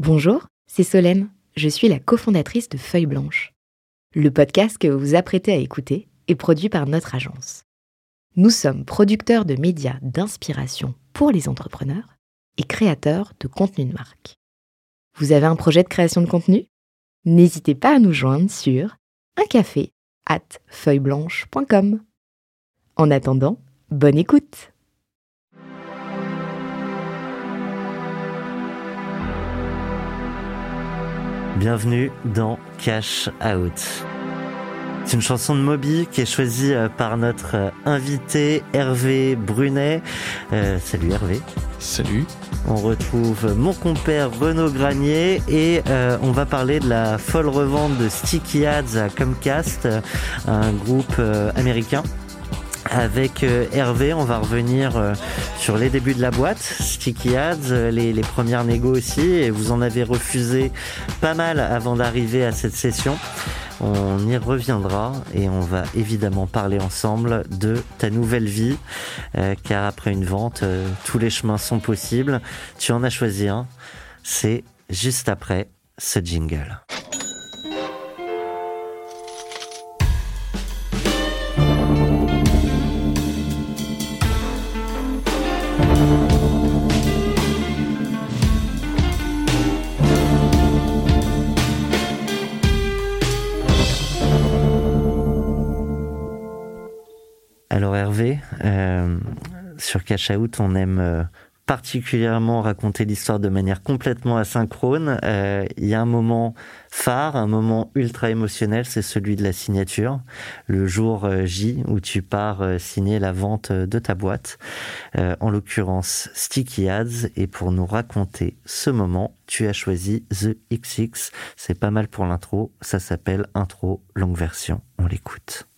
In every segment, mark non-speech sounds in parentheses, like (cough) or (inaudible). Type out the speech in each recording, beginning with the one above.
Bonjour, c'est Solène. Je suis la cofondatrice de Feuille Blanche. Le podcast que vous apprêtez à écouter est produit par notre agence. Nous sommes producteurs de médias d'inspiration pour les entrepreneurs et créateurs de contenu de marque. Vous avez un projet de création de contenu? N'hésitez pas à nous joindre sur un café at feuilleblanche.com. En attendant, bonne écoute Bienvenue dans Cash Out. C'est une chanson de Moby qui est choisie euh, par notre euh, invité Hervé Brunet. Euh, salut Hervé. Salut. On retrouve mon compère Renaud Granier et on va parler de la folle revente de Sticky Ads à Comcast, un groupe américain avec Hervé, on va revenir sur les débuts de la boîte, Sticky Ads, les, les premières négos aussi, et vous en avez refusé pas mal avant d'arriver à cette session. On y reviendra et on va évidemment parler ensemble de ta nouvelle vie, euh, car après une vente, euh, tous les chemins sont possibles. Tu en as choisi un, c'est juste après ce jingle. Euh, sur Cash Out, on aime euh, particulièrement raconter l'histoire de manière complètement asynchrone. Euh, il y a un moment phare, un moment ultra émotionnel, c'est celui de la signature, le jour J où tu pars signer la vente de ta boîte, en l'occurrence Sticky Ads. Et pour nous raconter ce moment, tu as choisi The XX. C'est pas mal pour l'intro, ça s'appelle Intro longue version. On l'écoute.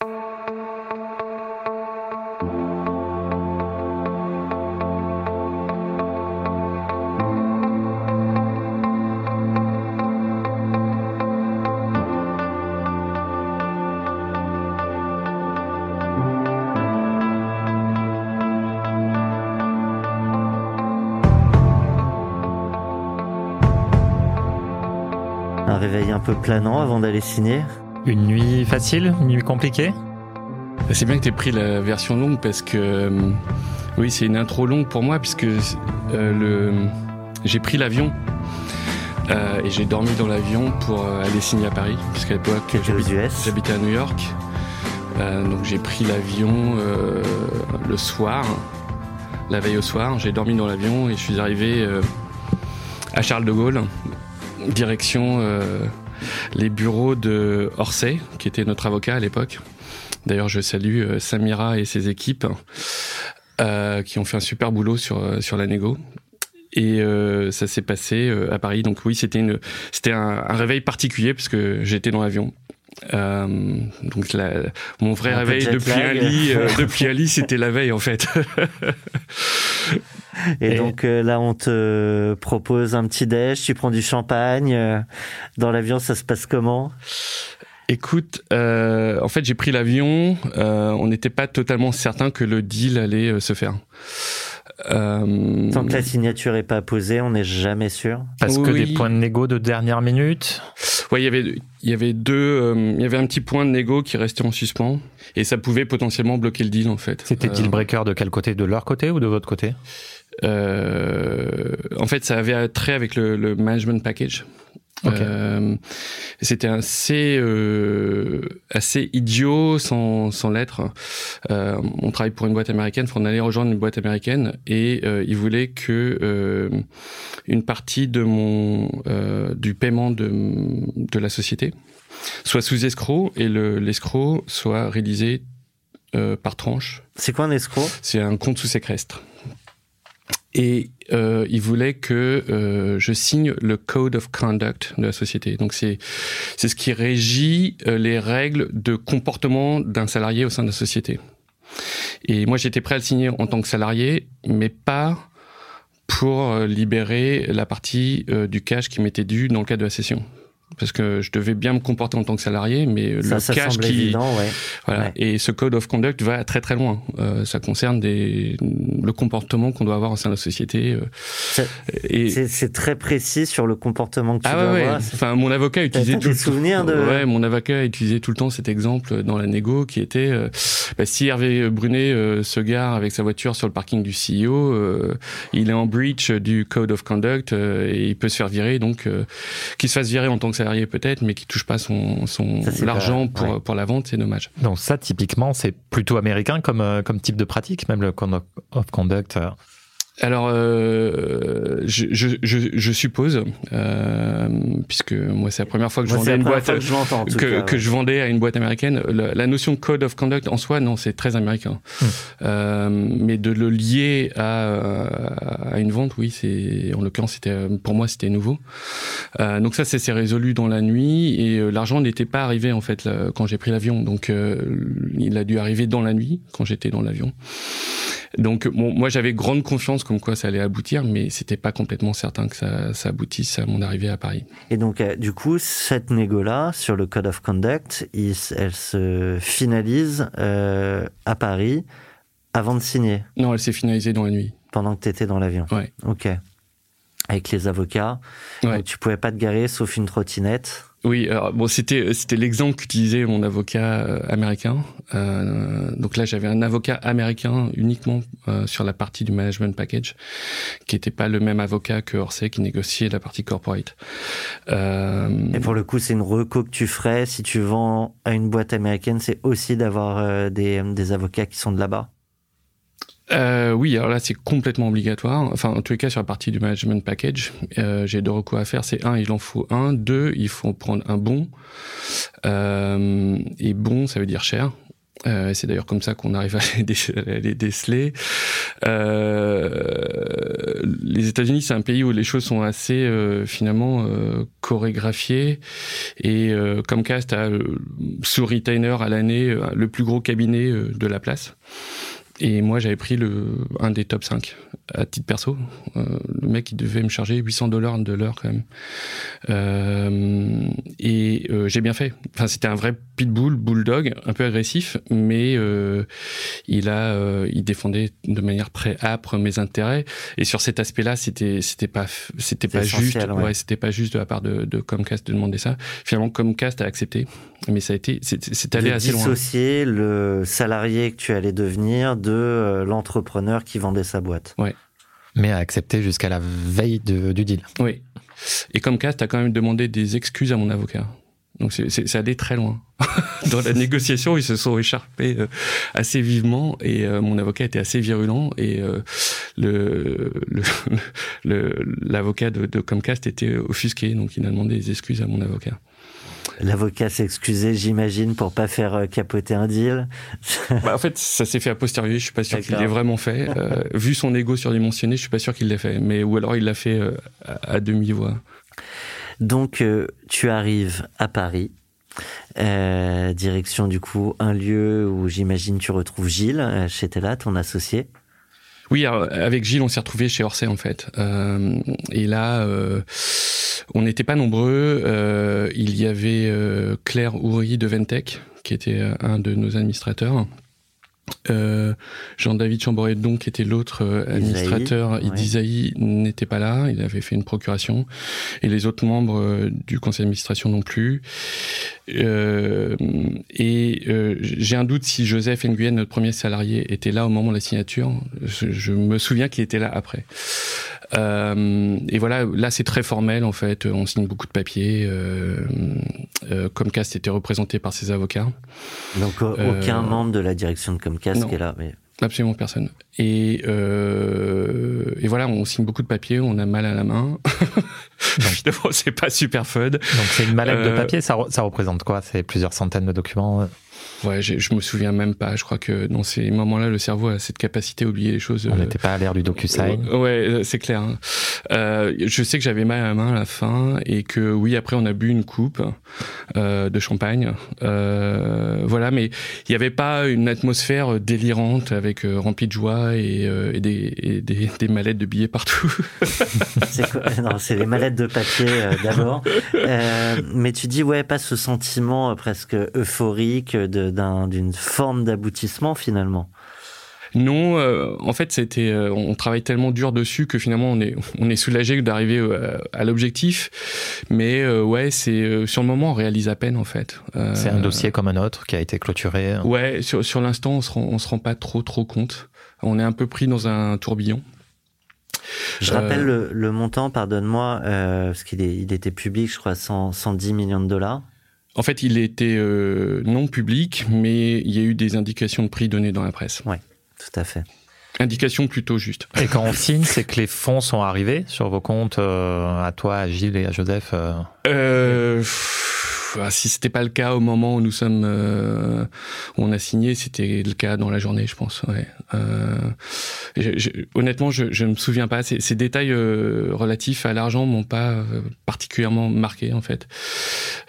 Peu planant avant d'aller signer Une nuit facile Une nuit compliquée? C'est bien que tu aies pris la version longue parce que euh, oui, c'est une intro longue pour moi puisque euh, le... j'ai pris l'avion euh, et j'ai dormi dans l'avion pour aller signer à Paris puisqu'à l'époque j'habitais à New York. donc j'ai pris l'avion le soir, la veille au soir. J'ai dormi dans l'avion et je suis arrivé à Charles de Gaulle direction euh, les bureaux de Orsay, qui était notre avocat à l'époque. D'ailleurs, je salue euh, Samira et ses équipes euh, qui ont fait un super boulot sur sur la négo. Et ça s'est passé à Paris. Donc oui, c'était une c'était un, réveil particulier parce que j'étais dans l'avion. donc mon vrai réveil depuis un lit, (laughs) depuis un lit, c'était la veille en fait. (laughs) Et, donc euh, là, on te propose un petit déj, tu prends du champagne. Euh, dans l'avion, ça se passe comment? Écoute, euh, en fait, j'ai pris l'avion. on n'était pas totalement certain que le deal allait se faire. Euh... Tant que la signature est pas posée, on n'est jamais sûr? Parce que des points de négo de dernière minute? Ouais, il y avait il y avait deux, il y avait un petit point de négo qui restait en suspens et ça pouvait potentiellement bloquer le deal en fait. C'était deal breaker de quel côté, de leur côté ou de votre côté? Euh, en fait, ça avait trait avec le, le management package. Euh, c'était assez euh, assez idiot sans sans l'être. Euh, on travaille pour une boîte américaine, on allait rejoindre une boîte américaine et ils voulaient que une partie de mon du paiement de de la société soit sous escroc et le l'escroc soit réalisé par tranche. C'est quoi un escroc? C'est un compte sous séquestre et euh, il voulait que euh, je signe le code of conduct de la société. Donc c'est c'est ce qui régit euh, les règles de comportement d'un salarié au sein de la société. Et moi j'étais prêt à le signer en tant que salarié, mais pas pour euh, libérer la partie du cash qui m'était dû dans le cadre de la session. Parce que je devais bien me comporter en tant que salarié, mais Ça, le ça cash qui, évident, ouais. voilà, Ouais. et ce code of conduct va très très loin. Euh, ça concerne des, le comportement qu'on doit avoir au sein de la société. euh, et C'est très précis sur le comportement que tu ah dois ouais, ouais. avoir. Enfin, mon avocat utilisait tout des le souvenirs de- Ouais, mon avocat utilisait tout le temps cet exemple dans la négo qui était euh, bah, si Hervé Brunet euh, se gare avec sa voiture sur le parking du CEO, il est en breach du code of conduct et il peut se faire virer. Donc, qu'il se fasse virer en tant que salarié peut-être, mais qu'il touche pas son, son l'argent pour ouais. pour la vente, c'est dommage. Donc ça, typiquement, c'est plutôt américain comme, euh, comme type de pratique, même le code of conduct. Euh. Alors, euh, je, je, je, je suppose, euh, puisque moi c'est la première fois que je Moi, vendais la une boîte que je l'entends, en tout que, cas, que ouais. je vendais à une boîte américaine. La, la notion de code of conduct en soi, non, c'est très américain. Hmm. Euh, mais de le lier à, à une vente, oui, c'est en l'occurrence c'était pour moi c'était nouveau. Euh, donc ça, ça s'est résolu dans la nuit et euh, l'argent n'était pas arrivé en fait là, quand j'ai pris l'avion. Donc euh, il a dû arriver dans la nuit quand j'étais dans l'avion. Donc bon, moi j'avais grande confiance comme quoi ça allait aboutir, mais c'était pas complètement certain que ça, ça aboutisse à mon arrivée à Paris. Et donc, euh, du coup, cette négo-là, sur le Code of Conduct, il elle se finalise euh, à Paris avant de signer, Non, elle s'est finalisée dans la nuit. pendant que tu étais dans l'avion? Ouais. Ok. Avec les avocats. Ouais. Donc, tu pouvais pas te garer sauf une trottinette. Oui, alors bon, c'était c'était l'exemple qu'utilisait mon avocat euh, américain. Euh, donc là, j'avais un avocat américain uniquement euh, sur la partie du management package, qui était pas le même avocat que Orsay qui négociait la partie corporate. Euh, Et pour le coup, c'est une reco que tu ferais si tu vends à une boîte américaine, c'est aussi d'avoir euh, des, des avocats qui sont de là-bas? Euh, oui, alors là c'est complètement obligatoire. Enfin, en tous les cas sur la partie du management package, euh, j'ai deux recours à faire. C'est un, il en faut un. Deux, il faut prendre un bon. Euh, et bon, ça veut dire cher. Euh, c'est d'ailleurs comme ça qu'on arrive à les, déceler. Euh, les États-Unis, c'est un pays où les choses sont assez euh, finalement euh, chorégraphiées. Et euh, Comcast a euh, sous retainer à l'année le plus gros cabinet de la place. Et moi, j'avais pris le, un des top 5 à titre perso. Euh, le mec, il devait me charger 800 dollars de l'heure quand même. Euh, et euh, j'ai bien fait. Enfin, c'était un vrai pitbull, bulldog, un peu agressif, mais euh, il a, euh, il défendait de manière très âpre mes intérêts. Et sur cet aspect-là, c'était, c'était pas, c'était pas juste. ouais. Ouais, c'était pas juste de la part de, de Comcast de demander ça. Finalement, Comcast a accepté, mais ça a été, c'est, allé assez loin. dissocier le salarié que tu allais devenir de euh, l'entrepreneur qui vendait sa boîte. Mais à accepter jusqu'à la veille de- du deal. Oui. Et Comcast a quand même demandé des excuses à mon avocat. Donc c'est, allait très loin. (laughs) Dans la négociation, ils se sont écharpés euh, assez vivement et euh, mon avocat était assez virulent et euh, le, le, (laughs) le- l'avocat de, de Comcast était offusqué, donc il a demandé des excuses à mon avocat. L'avocat s'est excusé, j'imagine, pour pas faire euh, capoter un deal. (laughs) Bah, en fait, ça s'est fait a posteriori. Je suis pas sûr qu'il l'ait vraiment fait. Euh, vu son ego surdimensionné, je suis pas sûr qu'il l'ait fait. Mais ou alors il l'a fait euh, à, à demi voix. Donc, euh, tu arrives à Paris. Direction du coup un lieu où j'imagine tu retrouves Gilles chez Tella, ton associé. Oui, alors, avec Gilles, on s'est retrouvé chez Orsay en fait. Et là, on n'était pas nombreux. Euh, il y avait euh, Claire Houry de Ventec, qui était euh, un de nos administrateurs. Euh, Jean-David Chamboredon, qui était l'autre euh, administrateur, ouais. d'Isaïe, n'était pas là. Il avait fait une procuration. Et les autres membres euh, du conseil d'administration non plus. Euh, et euh, j'ai un doute si Joseph Nguyen, notre premier salarié, était là au moment de la signature. Je, je me souviens qu'il était là après. Euh, et voilà, là c'est très formel en fait. On signe beaucoup de papiers. Euh, euh, Comcast était représenté par ses avocats. Donc aucun membre de la direction de Comcast non. qui est là. mais- Absolument personne. Et, euh, et voilà, on signe beaucoup de papiers, on a mal à la main. (laughs) Finalement, c'est pas super fun. Donc c'est une mallette de papier, ça, re- ça représente quoi? C'est plusieurs centaines de documents euh. Ouais, je me souviens même pas. Je crois que dans ces moments-là, le cerveau a cette capacité à oublier les choses. On n'était pas à l'ère du DocuSign. Ouais, ouais c'est clair. Hein. Euh, je sais que j'avais mal à la main à la fin et que oui, après on a bu une coupe euh, de champagne. Euh, voilà, mais il n'y avait pas une atmosphère délirante avec euh, remplie de joie et, euh, et, des, et des, des, mallettes de billets partout. (laughs) c'est Non, c'est les mallettes de papier d'abord. mais tu dis ouais, pas ce sentiment presque euphorique de d'une forme d'aboutissement finalement. Non, euh, en fait, c'était, euh, on travaille tellement dur dessus que finalement, on est, on est soulagé d'arriver euh, à l'objectif. Mais ouais, c'est sur le moment, on réalise à peine en fait. c'est un dossier comme un autre qui a été clôturé. Ouais, sur, sur l'instant, on se rend, on se rend pas trop trop compte. On est un peu pris dans un tourbillon. Je rappelle le, le, montant, pardonne-moi, parce qu'il il était public, je crois, 100, 110 millions de dollars. En fait, il était euh, non public, mais il y a eu des indications de prix données dans la presse. Oui, tout à fait. Indication plutôt juste. Et quand on signe, c'est que les fonds sont arrivés sur vos comptes, euh, à toi, à Gilles et à Joseph euh... ah, si c'était pas le cas au moment où nous sommes, euh, où on a signé, c'était le cas dans la journée, je pense. Ouais. Euh, honnêtement, je, je me souviens pas. Ces, ces détails euh, relatifs à l'argent m'ont pas particulièrement marqué en fait.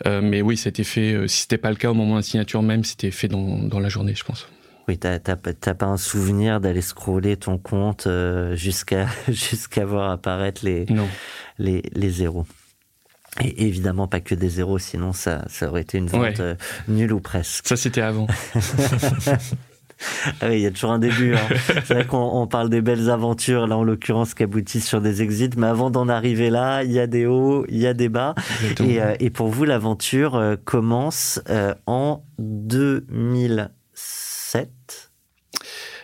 Mais oui, c'était fait. si c'était pas le cas au moment de la signature même, c'était fait dans, dans la journée, je pense. Oui, t'as pas un souvenir d'aller scroller ton compte jusqu'à (laughs) jusqu'à voir apparaître les les les zéros. Et évidemment pas que des zéros, sinon ça, ça aurait été une vente euh, nulle ou presque. Ça c'était avant. (laughs) ah oui, il y a toujours un début. Hein. C'est vrai qu'on parle des belles aventures, là en l'occurrence, qui aboutissent sur des exits, mais avant d'en arriver là, il y a des hauts, il y a des bas. Et, euh, et, pour vous, l'aventure euh, commence en 2007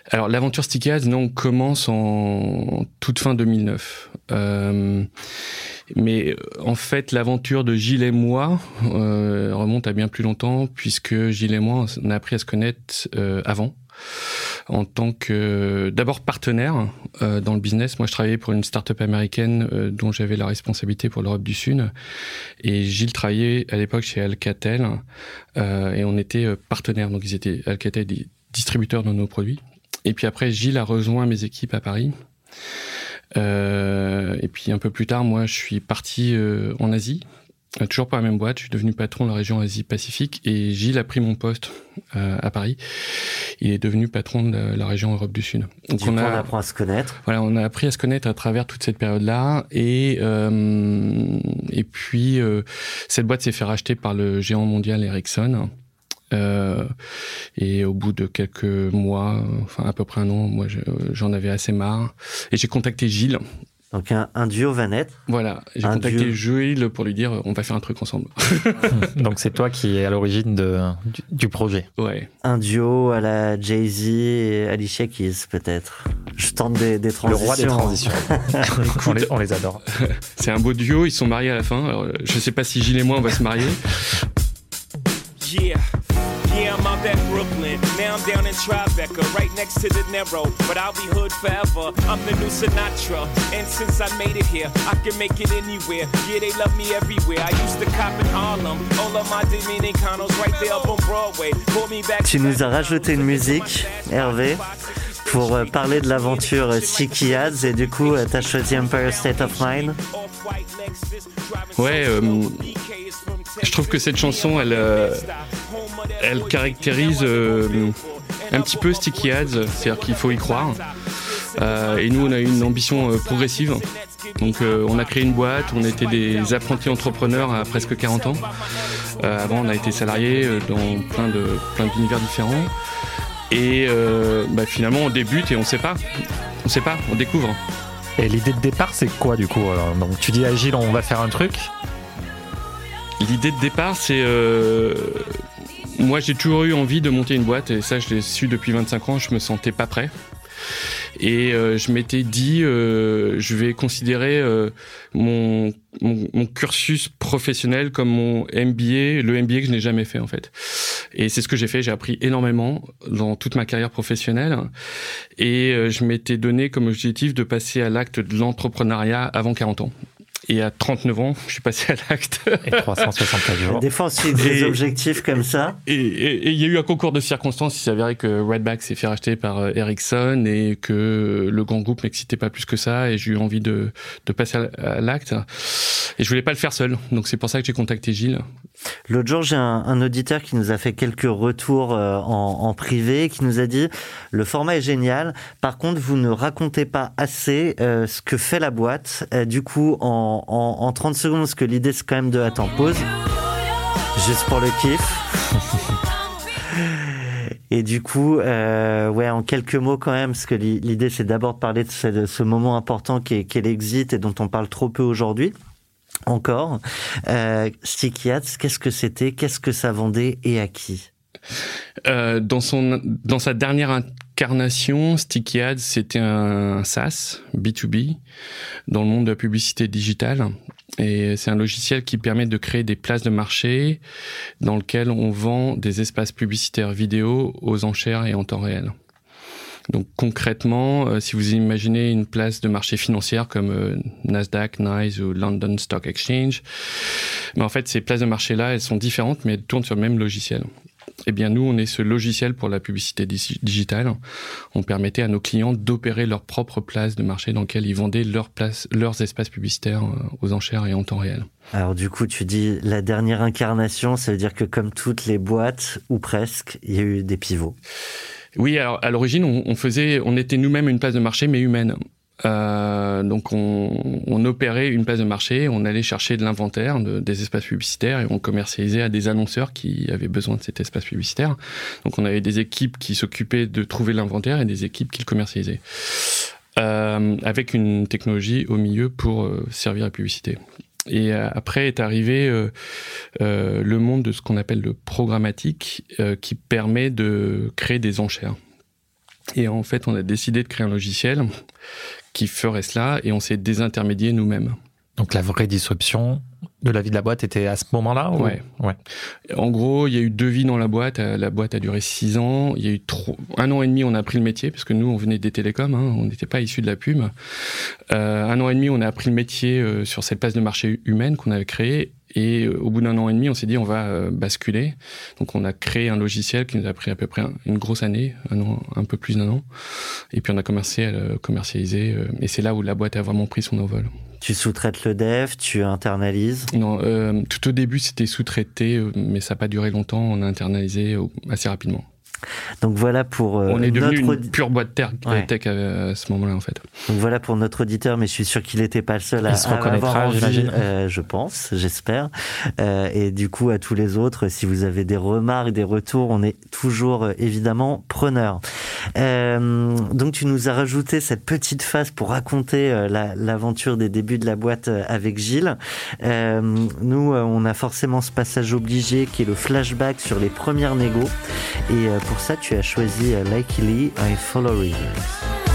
alors l'aventure Sticky non commence en toute fin 2009. Euh, mais en fait, l'aventure de Gilles et moi euh, remonte à bien plus longtemps, puisque Gilles et moi, on a appris à se connaître euh, avant en tant que d'abord partenaire euh, dans le business. Moi, je travaillais pour une start-up américaine euh, dont j'avais la responsabilité pour l'Europe du Sud. Et Gilles travaillait à l'époque chez Alcatel euh, et on était partenaires. Donc, ils étaient Alcatel des distributeurs de nos produits. Et puis après, Gilles a rejoint mes équipes à Paris. Euh, et puis un peu plus tard, moi, je suis parti euh, en Asie, euh, toujours pas la même boîte. Je suis devenu patron de la région Asie-Pacifique et Gilles a pris mon poste à Paris. Il est devenu patron de la, région Europe du Sud. Donc on, a, appris à se connaître. Voilà, on a appris à se connaître à travers toute cette période-là et et puis cette boîte s'est fait racheter par le géant mondial Ericsson. Euh, et au bout de quelques mois, enfin à peu près un an, moi j'en avais assez marre. Et j'ai contacté Gilles. Donc un, un duo va naître. Voilà, j'ai contacté Gilles pour lui dire on va faire un truc ensemble. (laughs) Donc c'est toi qui es à l'origine de, du, projet. Ouais. Un duo à la Jay-Z et Alicia Keys peut-être. Je tente des, des transitions. Le roi des transitions. (laughs) on, les, on, les, adore. (laughs) C'est un beau duo, ils sont mariés à la fin. Alors, je sais pas si Gilles et moi on va se marier. Yeah. Now I'm down in Tribeca, right next to the Narrow. But I'll be hood forever. I'm the new Sinatra. And since I made it here, I can make it anywhere. Yeah, they love me everywhere. I used to cop in Harlem. All of my Dominicanos right there up on Broadway. Pull me back. Tu nous as rajouté une musique, Hervé pour euh, parler de l'aventure Sticky Ads et du coup tu as choisi Empire State of Mind Ouais, euh, je trouve que cette chanson elle, euh, caractérise euh, un petit peu Sticky Ads, c'est-à-dire qu'il faut y croire. Euh, et nous, on a eu une ambition euh, progressive. Donc, on a créé une boîte, on était des apprentis entrepreneurs à presque 40 ans. avant, on a été salariés dans plein plein d'univers différents. Et bah, finalement, on débute et on sait pas. On sait pas, on découvre. Et l'idée de départ, c'est quoi du coup Donc, tu dis à Gilles, on va faire un truc. L'idée de départ, c'est moi, j'ai toujours eu envie de monter une boîte et ça, je l'ai su depuis 25 ans. Je me sentais pas prêt. Et euh, je m'étais dit, euh, je vais considérer euh, mon, cursus professionnel comme mon MBA, le MBA que je n'ai jamais fait en fait. Et c'est ce que j'ai fait. J'ai appris énormément dans toute ma carrière professionnelle. Et je m'étais donné comme objectif de passer à l'acte de l'entrepreneuriat avant 40 ans. Et à 39 ans, je suis passé à l'acte. Et 364 jours. Des fois, on se fixe des Et- objectifs comme ça. Et il y a eu un concours de circonstances. Il s'avérait que Redback s'est fait racheter par euh, Ericsson et que le grand groupe m'excitait pas plus que ça. Et j'ai eu envie de, de passer à, l'acte. Et je voulais pas le faire seul. Donc c'est pour ça que j'ai contacté Gilles. L'autre jour, j'ai un, un auditeur qui nous a fait quelques retours euh, en, en privé, qui nous a dit le format est génial. Par contre, vous ne racontez pas assez euh, ce que fait la boîte. Euh, du coup, en, en, en 30 secondes, parce que l'idée c'est quand même de attends pause, juste pour le kiff. (laughs) Et du coup, euh, ouais, en quelques mots quand même, parce que l'i- l'idée c'est d'abord de parler de ce, de ce moment important qui est, l'exit et dont on parle trop peu aujourd'hui. Encore. Euh, Sticky Hats, qu'est-ce que c'était? Qu'est-ce que ça vendait et à qui? Euh, dans, son, dans sa dernière incarnation, Sticky Ads, c'était un SaaS, B2B, dans le monde de la publicité digitale. Et c'est un logiciel qui permet de créer des places de marché dans lequel on vend des espaces publicitaires vidéo aux enchères et en temps réel. Donc concrètement, euh, si vous imaginez une place de marché financière comme euh, Nasdaq, NYSE ou London Stock Exchange, mais en fait ces places de marché-là, elles sont différentes, mais elles tournent sur le même logiciel. Eh bien, nous, on est ce logiciel pour la publicité digi- digitale. On permettait à nos clients d'opérer leur propre place de marché dans lequel ils vendaient leurs places, leurs espaces publicitaires euh, aux enchères et en temps réel. Alors du coup, tu dis la dernière incarnation, ça veut dire que comme toutes les boîtes, ou presque, il y a eu des pivots. Oui, alors à l'origine, on faisait, on était nous-mêmes une place de marché, mais humaine. Euh, donc on, on opérait une place de marché, on allait chercher de l'inventaire, de- des espaces publicitaires et on commercialisait à des annonceurs qui avaient besoin de cet espace publicitaire. Donc on avait des équipes qui s'occupaient de trouver l'inventaire et des équipes qui le commercialisaient. Euh, avec une technologie au milieu pour euh, servir la publicité. Et euh, après est arrivé euh, le monde de ce qu'on appelle le programmatique, euh, qui permet de créer des enchères. Et en fait, on a décidé de créer un logiciel qui ferait cela, et on s'est désintermédié nous-mêmes. Donc la vraie disruption de la vie de la boîte était à ce moment-là ou- Ouais. ouais. En gros, il y a eu deux vies dans la boîte. Euh, La boîte a duré six ans. Il y a eu trop... un an et demi, on a appris le métier parce que nous, on venait des télécoms, hein, on n'était pas issus de la pub. Euh, un an et demi, on a appris le métier euh, sur cette place de marché humaine qu'on avait créée. Et euh, au bout d'un an et demi, on s'est dit on va euh, basculer. Donc on a créé un logiciel qui nous a pris à peu près un- une grosse année, un, an, un peu plus d'un an. Et puis on a commencé à le commercialiser. euh, et c'est là où la boîte a vraiment pris son envol. Tu sous-traites le dev, tu internalises? Non, euh, tout au début, c'était sous-traité, mais ça n'a pas duré longtemps. On a internalisé assez rapidement. Donc voilà pour euh, On est devenu notre une pure boîte ter- Ouais. tech à, à ce moment-là, en fait. donc voilà pour notre auditeur, mais je suis sûr qu'il n'était pas le seul à, se à reconnaîtra, avoir envie, j'imagine. euh, je pense, j'espère. Euh, et du coup, à tous les autres, si vous avez des remarques, des retours, on est toujours euh, évidemment preneur. Euh, donc tu nous as rajouté cette petite phase pour raconter euh, la- l'aventure des débuts de la boîte euh, avec Gilles. Euh, nous, euh, on a forcément ce passage obligé qui est le flashback sur les premières négos. Et euh, pour ça, tu as choisi euh, Likely I Follow Rivers.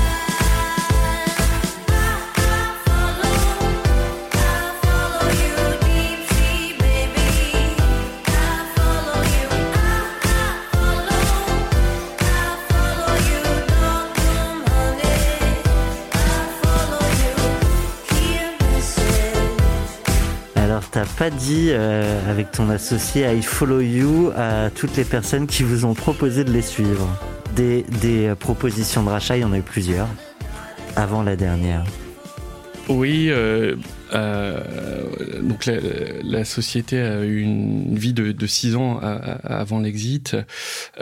T'as pas dit euh, avec ton associé I Follow You à toutes les personnes qui vous ont proposé de les suivre. Des, des euh, propositions de rachat, il y en a eu plusieurs. Avant la dernière. Oui, euh, donc la, société a eu une vie de, six ans avant l'exit,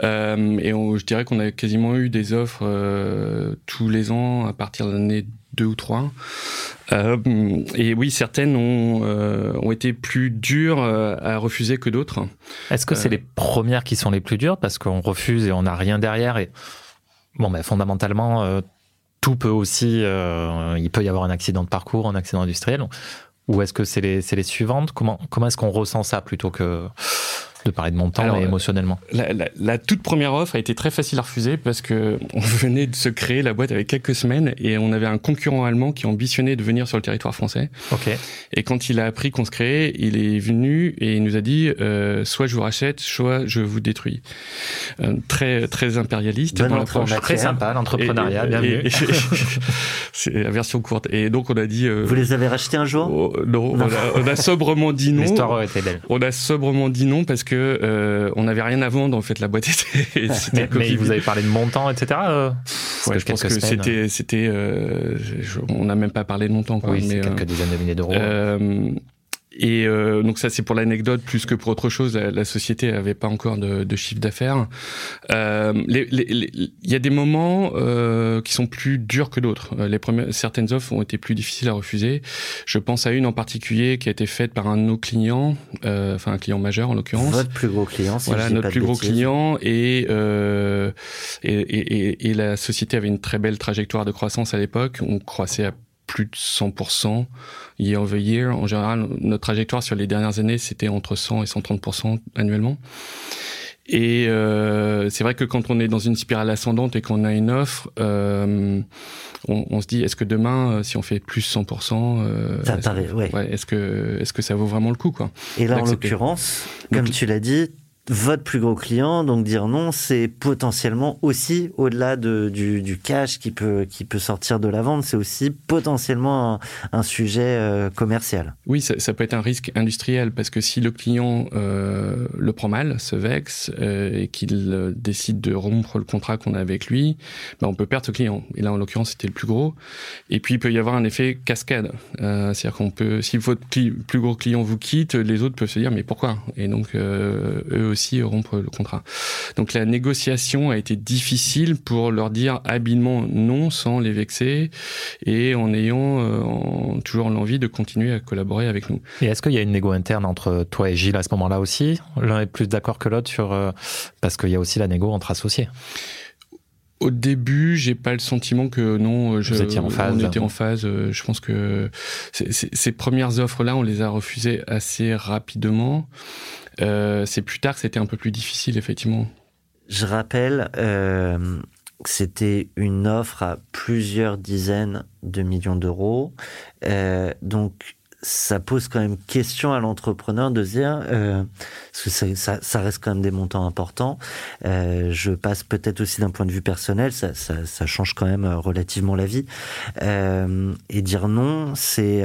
et on- je dirais qu'on a quasiment eu des offres tous les ans à partir de l'année 2 ou 3. Euh, et oui, certaines ont, euh, ont été plus dures euh, à refuser que d'autres. Est-ce que c'est les premières qui sont les plus dures? Parce qu'on refuse et on n'a rien derrière et bon, ben, fondamentalement, tout peut aussi, il peut y avoir un accident de parcours, un accident industriel. Ou est-ce que c'est les, c'est les suivantes? Comment, comment est-ce qu'on ressent ça plutôt que de parler de montant Alors, et émotionnellement La, la- la toute première offre a été très facile à refuser parce que (laughs) on venait de se créer la boîte avec quelques semaines et on avait un concurrent allemand qui ambitionnait de venir sur le territoire français. Ok. Et quand il a appris qu'on se créait, il est venu et il nous a dit euh, soit je vous rachète, soit je vous détruis. Euh, très très impérialiste dans l'approche. Très sympa, l'entrepreneuriat, bienvenue. (laughs) (laughs) C'est la version courte. Et donc on a dit. euh, Vous les avez rachetés un jour? Oh, non, Non. On, a, on a sobrement dit non. L'histoire aurait été belle. On a sobrement dit non parce que euh, on n'avait rien à vendre en fait. La boîte (laughs) était. c'était Mais, mais vous avez parlé de montant, etc. euh, parce Ouais, que je pense que c'était c'était. euh, je- on n'a même pas parlé de montant. Quoi, Oui, mais, quelques dizaines de milliers d'euros. Et euh, donc ça c'est pour l'anecdote plus que pour autre chose. La, la société avait pas encore de, de chiffre d'affaires. Euh, Il y a des moments euh, qui sont plus durs que d'autres. Euh, Les premières, certaines offres ont été plus difficiles à refuser. Je pense à une en particulier qui a été faite par un de nos clients, euh, enfin un client majeur en l'occurrence. Votre plus gros client, si Voilà je notre pas de plus gros bêtises. client et, euh, et, et, et- et la société avait une très belle trajectoire de croissance à l'époque. On croissait à plus de 100% year over year. En général, notre trajectoire sur les dernières années, c'était entre 100 et 130% annuellement. Et euh, c'est vrai que quand on est dans une spirale ascendante et qu'on a une offre, euh, on, on se dit est-ce que demain, euh, si on fait plus 100%, euh, Ça est-ce- paraît, ouais. ouais, est-ce que est-ce que ça vaut vraiment le coup quoi? Et là, en l'occurrence, Donc- comme tu l'as dit, votre plus gros client, donc dire non, c'est potentiellement aussi, au-delà de, du, cash qui peut, qui peut sortir de la vente, c'est aussi potentiellement un, sujet euh, commercial. Oui, ça, peut être un risque industriel parce que si le client euh, le prend mal, se vexe euh, et qu'il décide de rompre le contrat qu'on a avec lui, ben on peut perdre ce client. Et là, en l'occurrence, c'était le plus gros. Et puis, il peut y avoir un effet cascade. C'est-à-dire qu'on peut, si votre plus gros client vous quitte, les autres peuvent se dire mais pourquoi? Et donc, eux aussi rompre le contrat. Donc, la négociation a été difficile pour leur dire habilement non sans les vexer et en ayant euh, en- toujours l'envie de continuer à collaborer avec nous. Et est-ce qu'il y a une négo interne entre toi et Gilles à ce moment-là aussi? L'un est plus d'accord que l'autre sur euh, parce qu'il y a aussi la négo entre associés. Au début, j'ai pas le sentiment que non, euh, je, Vous étiez en phase. on était en phase. Je pense que ces premières offres-là, on les a refusées assez rapidement. Euh, c'est plus tard que c'était un peu plus difficile, effectivement. Je rappelle euh, que c'était une offre à plusieurs dizaines de millions d'euros. Euh, donc, ça pose quand même question à l'entrepreneur de dire, parce que ça, reste quand même des montants importants. Je passe peut-être aussi d'un point de vue personnel, ça, change quand même relativement la vie. Et dire non, c'est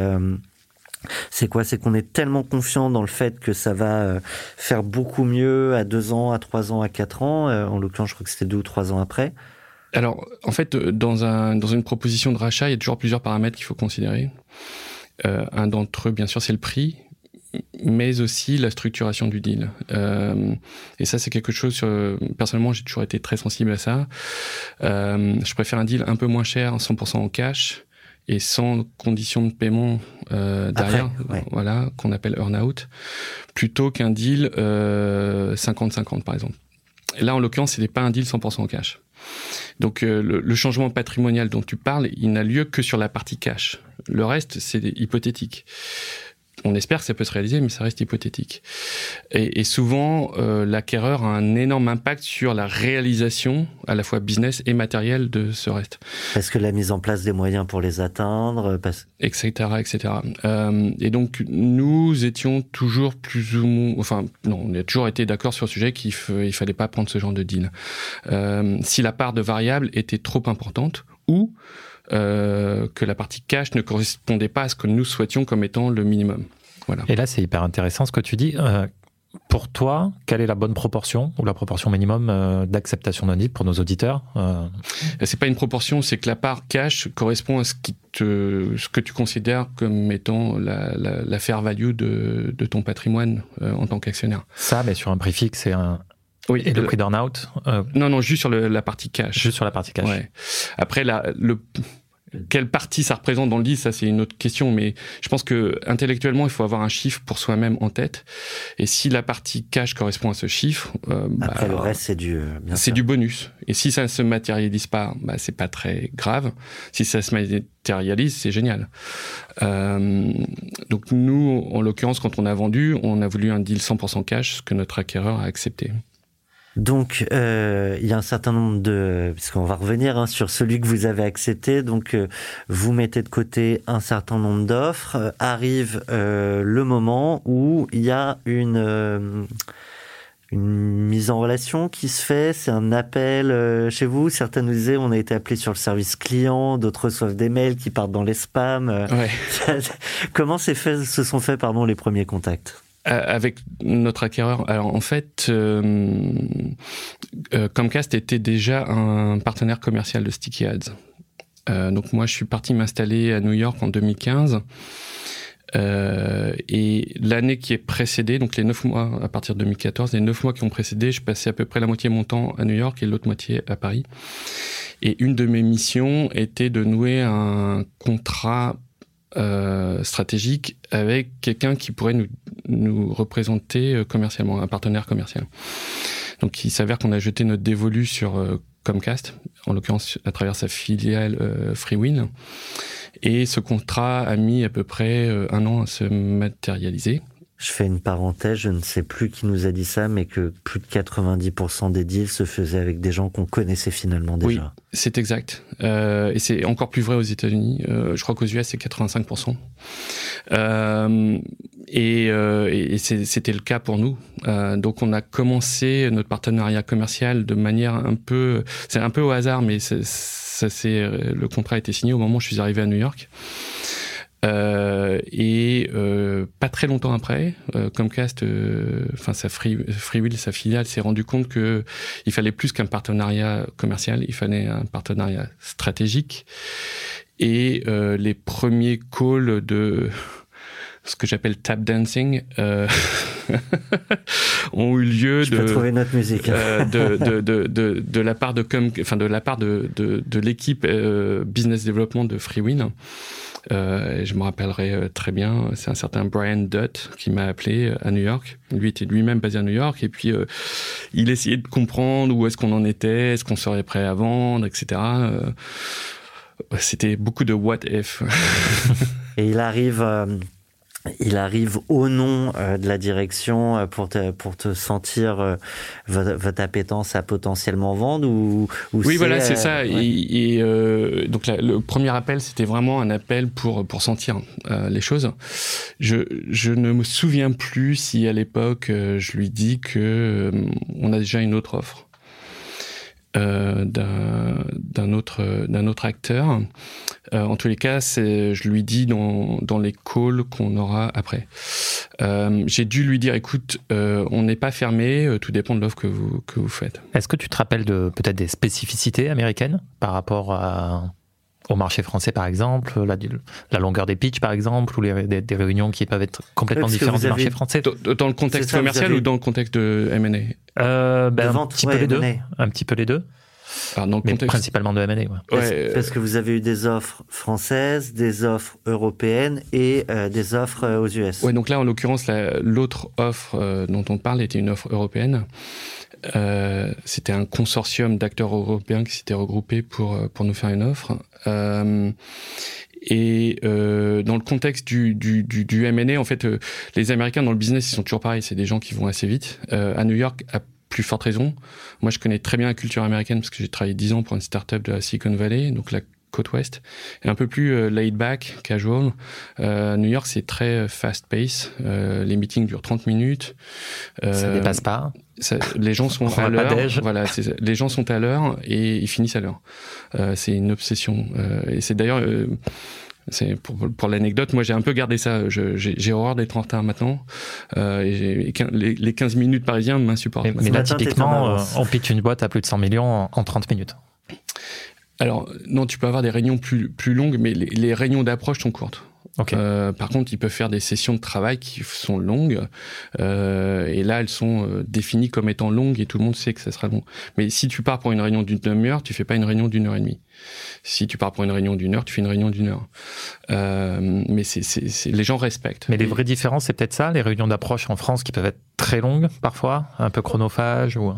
c'est quoi? C'est qu'on est tellement confiant dans le fait que ça va euh, faire beaucoup mieux à deux ans, à trois ans, à quatre ans. Euh, en l'occurrence, je crois que c'était deux ou trois ans après. Alors, en fait, euh, dans, un, dans une proposition de rachat, il y a toujours plusieurs paramètres qu'il faut considérer. Un d'entre eux, bien sûr, c'est le prix, mais aussi la structuration du deal. Et ça, c'est quelque chose sur... Personnellement, j'ai toujours été très sensible à ça. Je préfère un deal un peu moins cher, 100% en cash, et sans condition de paiement euh, derrière, Après, ouais. voilà, qu'on appelle earn-out, plutôt qu'un deal euh, 50-50, par exemple. Et là, en l'occurrence, ce n'est pas un deal 100% en cash. Donc euh, le, le changement patrimonial dont tu parles, il n'a lieu que sur la partie cash. Le reste, c'est hypothétique. On espère que ça peut se réaliser, mais ça reste hypothétique. Et, et souvent, euh, l'acquéreur a un énorme impact sur la réalisation, à la fois business et matériel, de ce reste, Parce que la mise en place des moyens pour les atteindre, parce... etc., etc. Euh, et donc, nous étions toujours plus ou moins, enfin, non, on a toujours été d'accord sur le sujet qu'il il fallait pas prendre ce genre de deal. Euh, si la part de variable était trop importante ou euh, que la partie cash ne correspondait pas à ce que nous souhaitions comme étant le minimum. Voilà. Et là, c'est hyper intéressant ce que tu dis. Euh, pour toi, quelle est la bonne proportion ou la proportion minimum euh, d'acceptation d'un deal pour nos auditeurs C'est pas une proportion, c'est que la part cash correspond à ce, qui te, ce que tu considères comme étant la, la, la fair value de, de ton patrimoine en tant qu'actionnaire. Ça, mais sur un prix fixe et, un, Oui. et le le- prix d'earn-out, euh, non, non, juste sur le- la partie cash. juste sur la partie cash. Ouais. Après, la, le, quelle partie ça représente dans le deal, ça c'est une autre question, mais je pense que intellectuellement, il faut avoir un chiffre pour soi-même en tête. Et si la partie cash correspond à ce chiffre, euh, après le bah, reste c'est du, c'est du bonus. Et si ça ne se matérialise pas, bah, c'est pas très grave. Si ça se matérialise, c'est génial. Euh, donc nous, en l'occurrence, quand on a vendu, on a voulu un deal 100% cash, ce que notre acquéreur a accepté. Donc, euh, il y a un certain nombre de, puisqu'on va revenir hein, sur celui que vous avez accepté. Donc, euh, vous mettez de côté un certain nombre d'offres. Euh, arrive le moment où il y a une une mise en relation qui se fait. C'est un appel chez vous. Certains nous disaient on a été appelé sur le service client, d'autres reçoivent des mails qui partent dans les spams. (laughs) Comment c'est fait, se sont faits pardon les premiers contacts? euh, avec notre acquéreur. Alors en fait, euh, euh, Comcast était déjà un partenaire commercial de Sticky Ads. Euh, donc moi, je suis parti m'installer à New York en 2015. Euh, et l'année qui est précédée, donc les neuf mois à partir de 2014, les neuf mois qui ont précédé, je passais à peu près la moitié de mon temps à New York et l'autre moitié à Paris. Et une de mes missions était de nouer un contrat euh, stratégique avec quelqu'un qui pourrait nous, nous représenter euh, commercialement, un partenaire commercial. Donc il s'avère qu'on a jeté notre dévolu sur euh, Comcast, en l'occurrence à travers sa filiale euh, Freewin. Et ce contrat a mis à peu près un an à se matérialiser. Je fais une parenthèse, je ne sais plus qui nous a dit ça, mais que plus de 90% des deals se faisaient avec des gens qu'on connaissait finalement déjà. Oui, c'est exact. Euh, et c'est encore plus vrai aux États-Unis. Euh, je crois qu'aux US, c'est 85%. Euh, et, euh, et c'était le cas pour nous. Euh, donc on a commencé notre partenariat commercial de manière un peu... C'est un peu au hasard, mais ça, c'est le contrat a été signé au moment où je suis arrivé à New York. Euh, et euh, pas très longtemps après, euh, Comcast, euh, enfin sa Free, Freewill, sa filiale, s'est rendu compte que il fallait plus qu'un partenariat commercial, il fallait un partenariat stratégique. Et euh, les premiers calls de ce que j'appelle tap dancing euh, (laughs) ont eu lieu Je de, trouver notre musique. Euh, de, de, de, la part de com, enfin de la part de, de, de l'équipe euh, business development de Freewin. Euh, je me rappellerai euh, très bien, c'est un certain Brian Dutt qui m'a appelé euh, à New York. Lui était lui-même basé à New York et puis euh, il essayait de comprendre où est-ce qu'on en était, est-ce qu'on serait prêt à vendre, etc. C'était beaucoup de what if. (laughs) et il arrive il arrive au nom euh, de la direction euh, pour te, pour te sentir euh, votre, appétence à potentiellement vendre ou, oui voilà c'est ça. et, donc le premier appel c'était vraiment un appel pour pour sentir les choses. Je je ne me souviens plus si à l'époque je lui dis que on a déjà une autre offre euh, d'un autre d'un autre acteur. Euh, en tous les cas, je lui dis dans, les calls qu'on aura après. Euh, J'ai dû lui dire, écoute, on n'est pas fermé, tout dépend de l'offre que vous que vous faites. Est-ce que tu te rappelles de peut-être des spécificités américaines par rapport à au marché français, par exemple, la, la longueur des pitchs, par exemple, ou les, des, des, réunions qui peuvent être complètement différentes du marché français. Dans le contexte commercial ou dans le contexte de M&A euh, ben, Un petit peu les deux. Un petit peu les deux. Dans le mais contexte... principalement de M&A. Ouais. Ouais, parce, que vous avez eu des offres françaises, des offres européennes et euh, des offres euh, aux US. Ouais, donc là, en l'occurrence, l'autre offre euh, dont on parle était une offre européenne. Euh, c'était un consortium d'acteurs européens qui s'étaient regroupés pour euh, pour nous faire une offre. Euh, et euh, dans le contexte du, du, du, du M&A, en fait, euh, les Américains dans le business, ils sont toujours pareils. C'est des gens qui vont assez vite. à New York, à plus forte raison. Moi, je connais très bien la culture américaine parce que j'ai travaillé dix ans pour une startup de la Silicon Valley, donc la côte ouest, et un peu plus euh, laid back, casual. Euh, New York, c'est très fast pace. Euh, les meetings durent 30 minutes. ça dépasse pas. Ça, les gens sont (laughs) à l'heure. Voilà, les gens sont à l'heure et ils finissent à l'heure. c'est une obsession. et c'est d'ailleurs c'est pour, pour l'anecdote, moi j'ai un peu gardé ça. J'ai horreur d'être en retard maintenant. Euh, et les, les, 15 minutes parisiens m'insupportent. Mais, mais là, typiquement, on pitch une boîte à plus de 100 millions en, en 30 minutes. Alors, non, tu peux avoir des réunions plus, plus longues, mais les, les réunions d'approche sont courtes. Euh, par contre, ils peuvent faire des sessions de travail qui sont longues, euh, et là, elles sont euh, définies comme étant longues, et tout le monde sait que ça sera long. Mais si tu pars pour une réunion d'une demi-heure, tu fais pas une réunion d'une heure et demie. Si tu pars pour une réunion d'une heure, tu fais une réunion d'une heure. Euh, mais c'est, c'est, les gens respectent. Mais les vraies différences, c'est peut-être ça, les réunions d'approche en France qui peuvent être très longues parfois, un peu chronophages ou.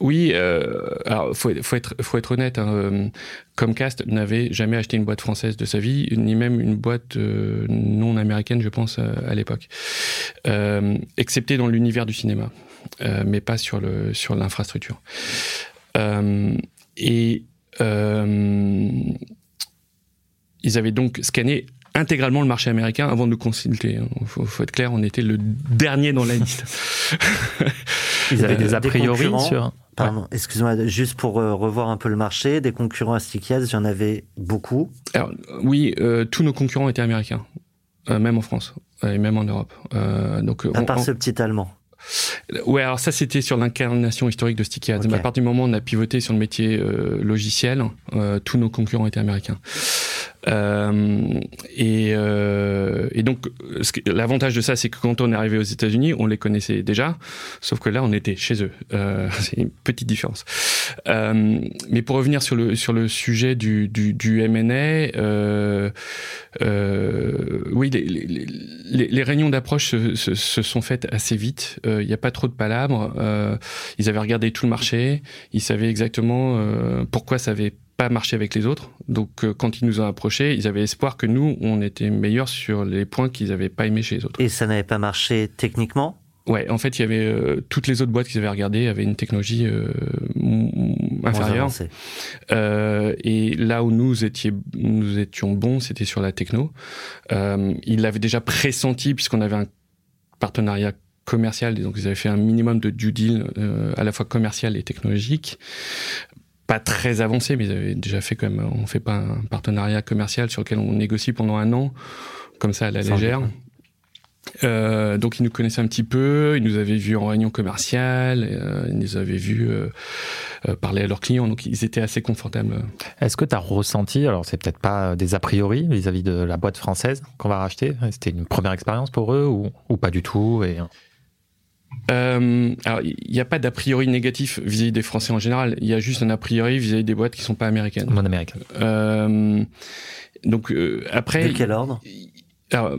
Oui, euh, alors faut, faut être faut être honnête. Hein, euh, Comcast n'avait jamais acheté une boîte française de sa vie, ni même une boîte euh, non américaine, je pense à, l'époque, euh, excepté dans l'univers du cinéma, euh, mais pas sur le sur l'infrastructure. et ils avaient donc scanné intégralement le marché américain avant de nous consulter. Il hein. faut, faut, être clair, on était le dernier dans la liste. Ils avaient des a priori sur. Pardon, excuse-moi, juste pour euh, revoir un peu le marché, des concurrents à Stickias, j'en avais beaucoup. Alors, oui, euh, tous nos concurrents étaient américains, euh, même en France et même en Europe. donc, à part ce petit allemand. Ouais, alors ça c'était sur l'incarnation historique de Sticky Ads. à partir du moment où on a pivoté sur le métier logiciel, tous nos concurrents étaient américains. Euh, et, euh, et, donc, l'avantage de ça, c'est que quand on est arrivé aux États-Unis, on les connaissait déjà, sauf que là, on était chez eux. Euh, (laughs) c'est une petite différence. Euh, mais pour revenir sur le sur le sujet du du, du M&A, euh, euh, oui, les, les, les, réunions d'approche se, se, se, sont faites assez vite. Il n'y a pas trop de palabres. ils avaient regardé tout le marché. Ils savaient exactement pourquoi ça avait pas marché avec les autres. Donc, euh, quand ils nous ont approchés, ils avaient espoir que nous, on était meilleurs sur les points qu'ils n'avaient pas aimés chez les autres. Et ça n'avait pas marché techniquement? Ouais, en fait, il y avait euh, toutes les autres boîtes qu'ils avaient regardées avaient une technologie euh, inférieure. Euh, et là où nous étions, nous étions bons, c'était sur la techno. Ils l'avaient déjà pressenti puisqu'on avait un partenariat commercial, donc ils avaient fait un minimum de due deal à la fois commercial et technologique pas très avancé, mais ils avaient déjà fait quand même. On fait pas un partenariat commercial sur lequel on négocie pendant un an, comme ça à la légère. Euh, donc ils nous connaissaient un petit peu, ils nous avaient vus en réunion commerciale, euh, ils nous avaient vus euh, parler à leurs clients, donc ils étaient assez confortables. Est-ce que tu as ressenti, alors c'est peut-être pas des a priori vis-à-vis de la boîte française qu'on va racheter, c'était une première expérience pour eux ou, ou pas du tout et... Euh, alors, il n'y a pas d'a priori négatif vis-à-vis des Français en général. Il y a juste un a priori vis-à-vis des boîtes qui sont pas américaines. Non américaines. Euh, donc euh, après. De quel ordre? Alors,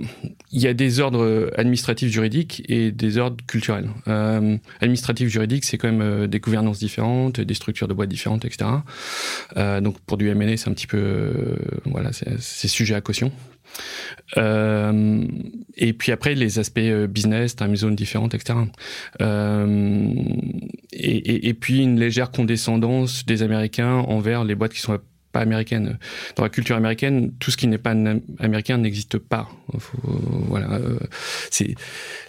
il y a des ordres administratifs juridiques et des ordres culturels. Euh, administratifs juridiques, c'est quand même euh, des gouvernances différentes, des structures de boîtes différentes, etc. Euh, donc pour du M&A, c'est un petit peu, euh, voilà, c'est sujet à caution. Et puis après, les aspects business, time zone différentes, etc. Et, et, et, puis une légère condescendance des Américains envers les boîtes qui sont pas américaines. Dans la culture américaine, tout ce qui n'est pas américain n'existe pas. Voilà, euh, c'est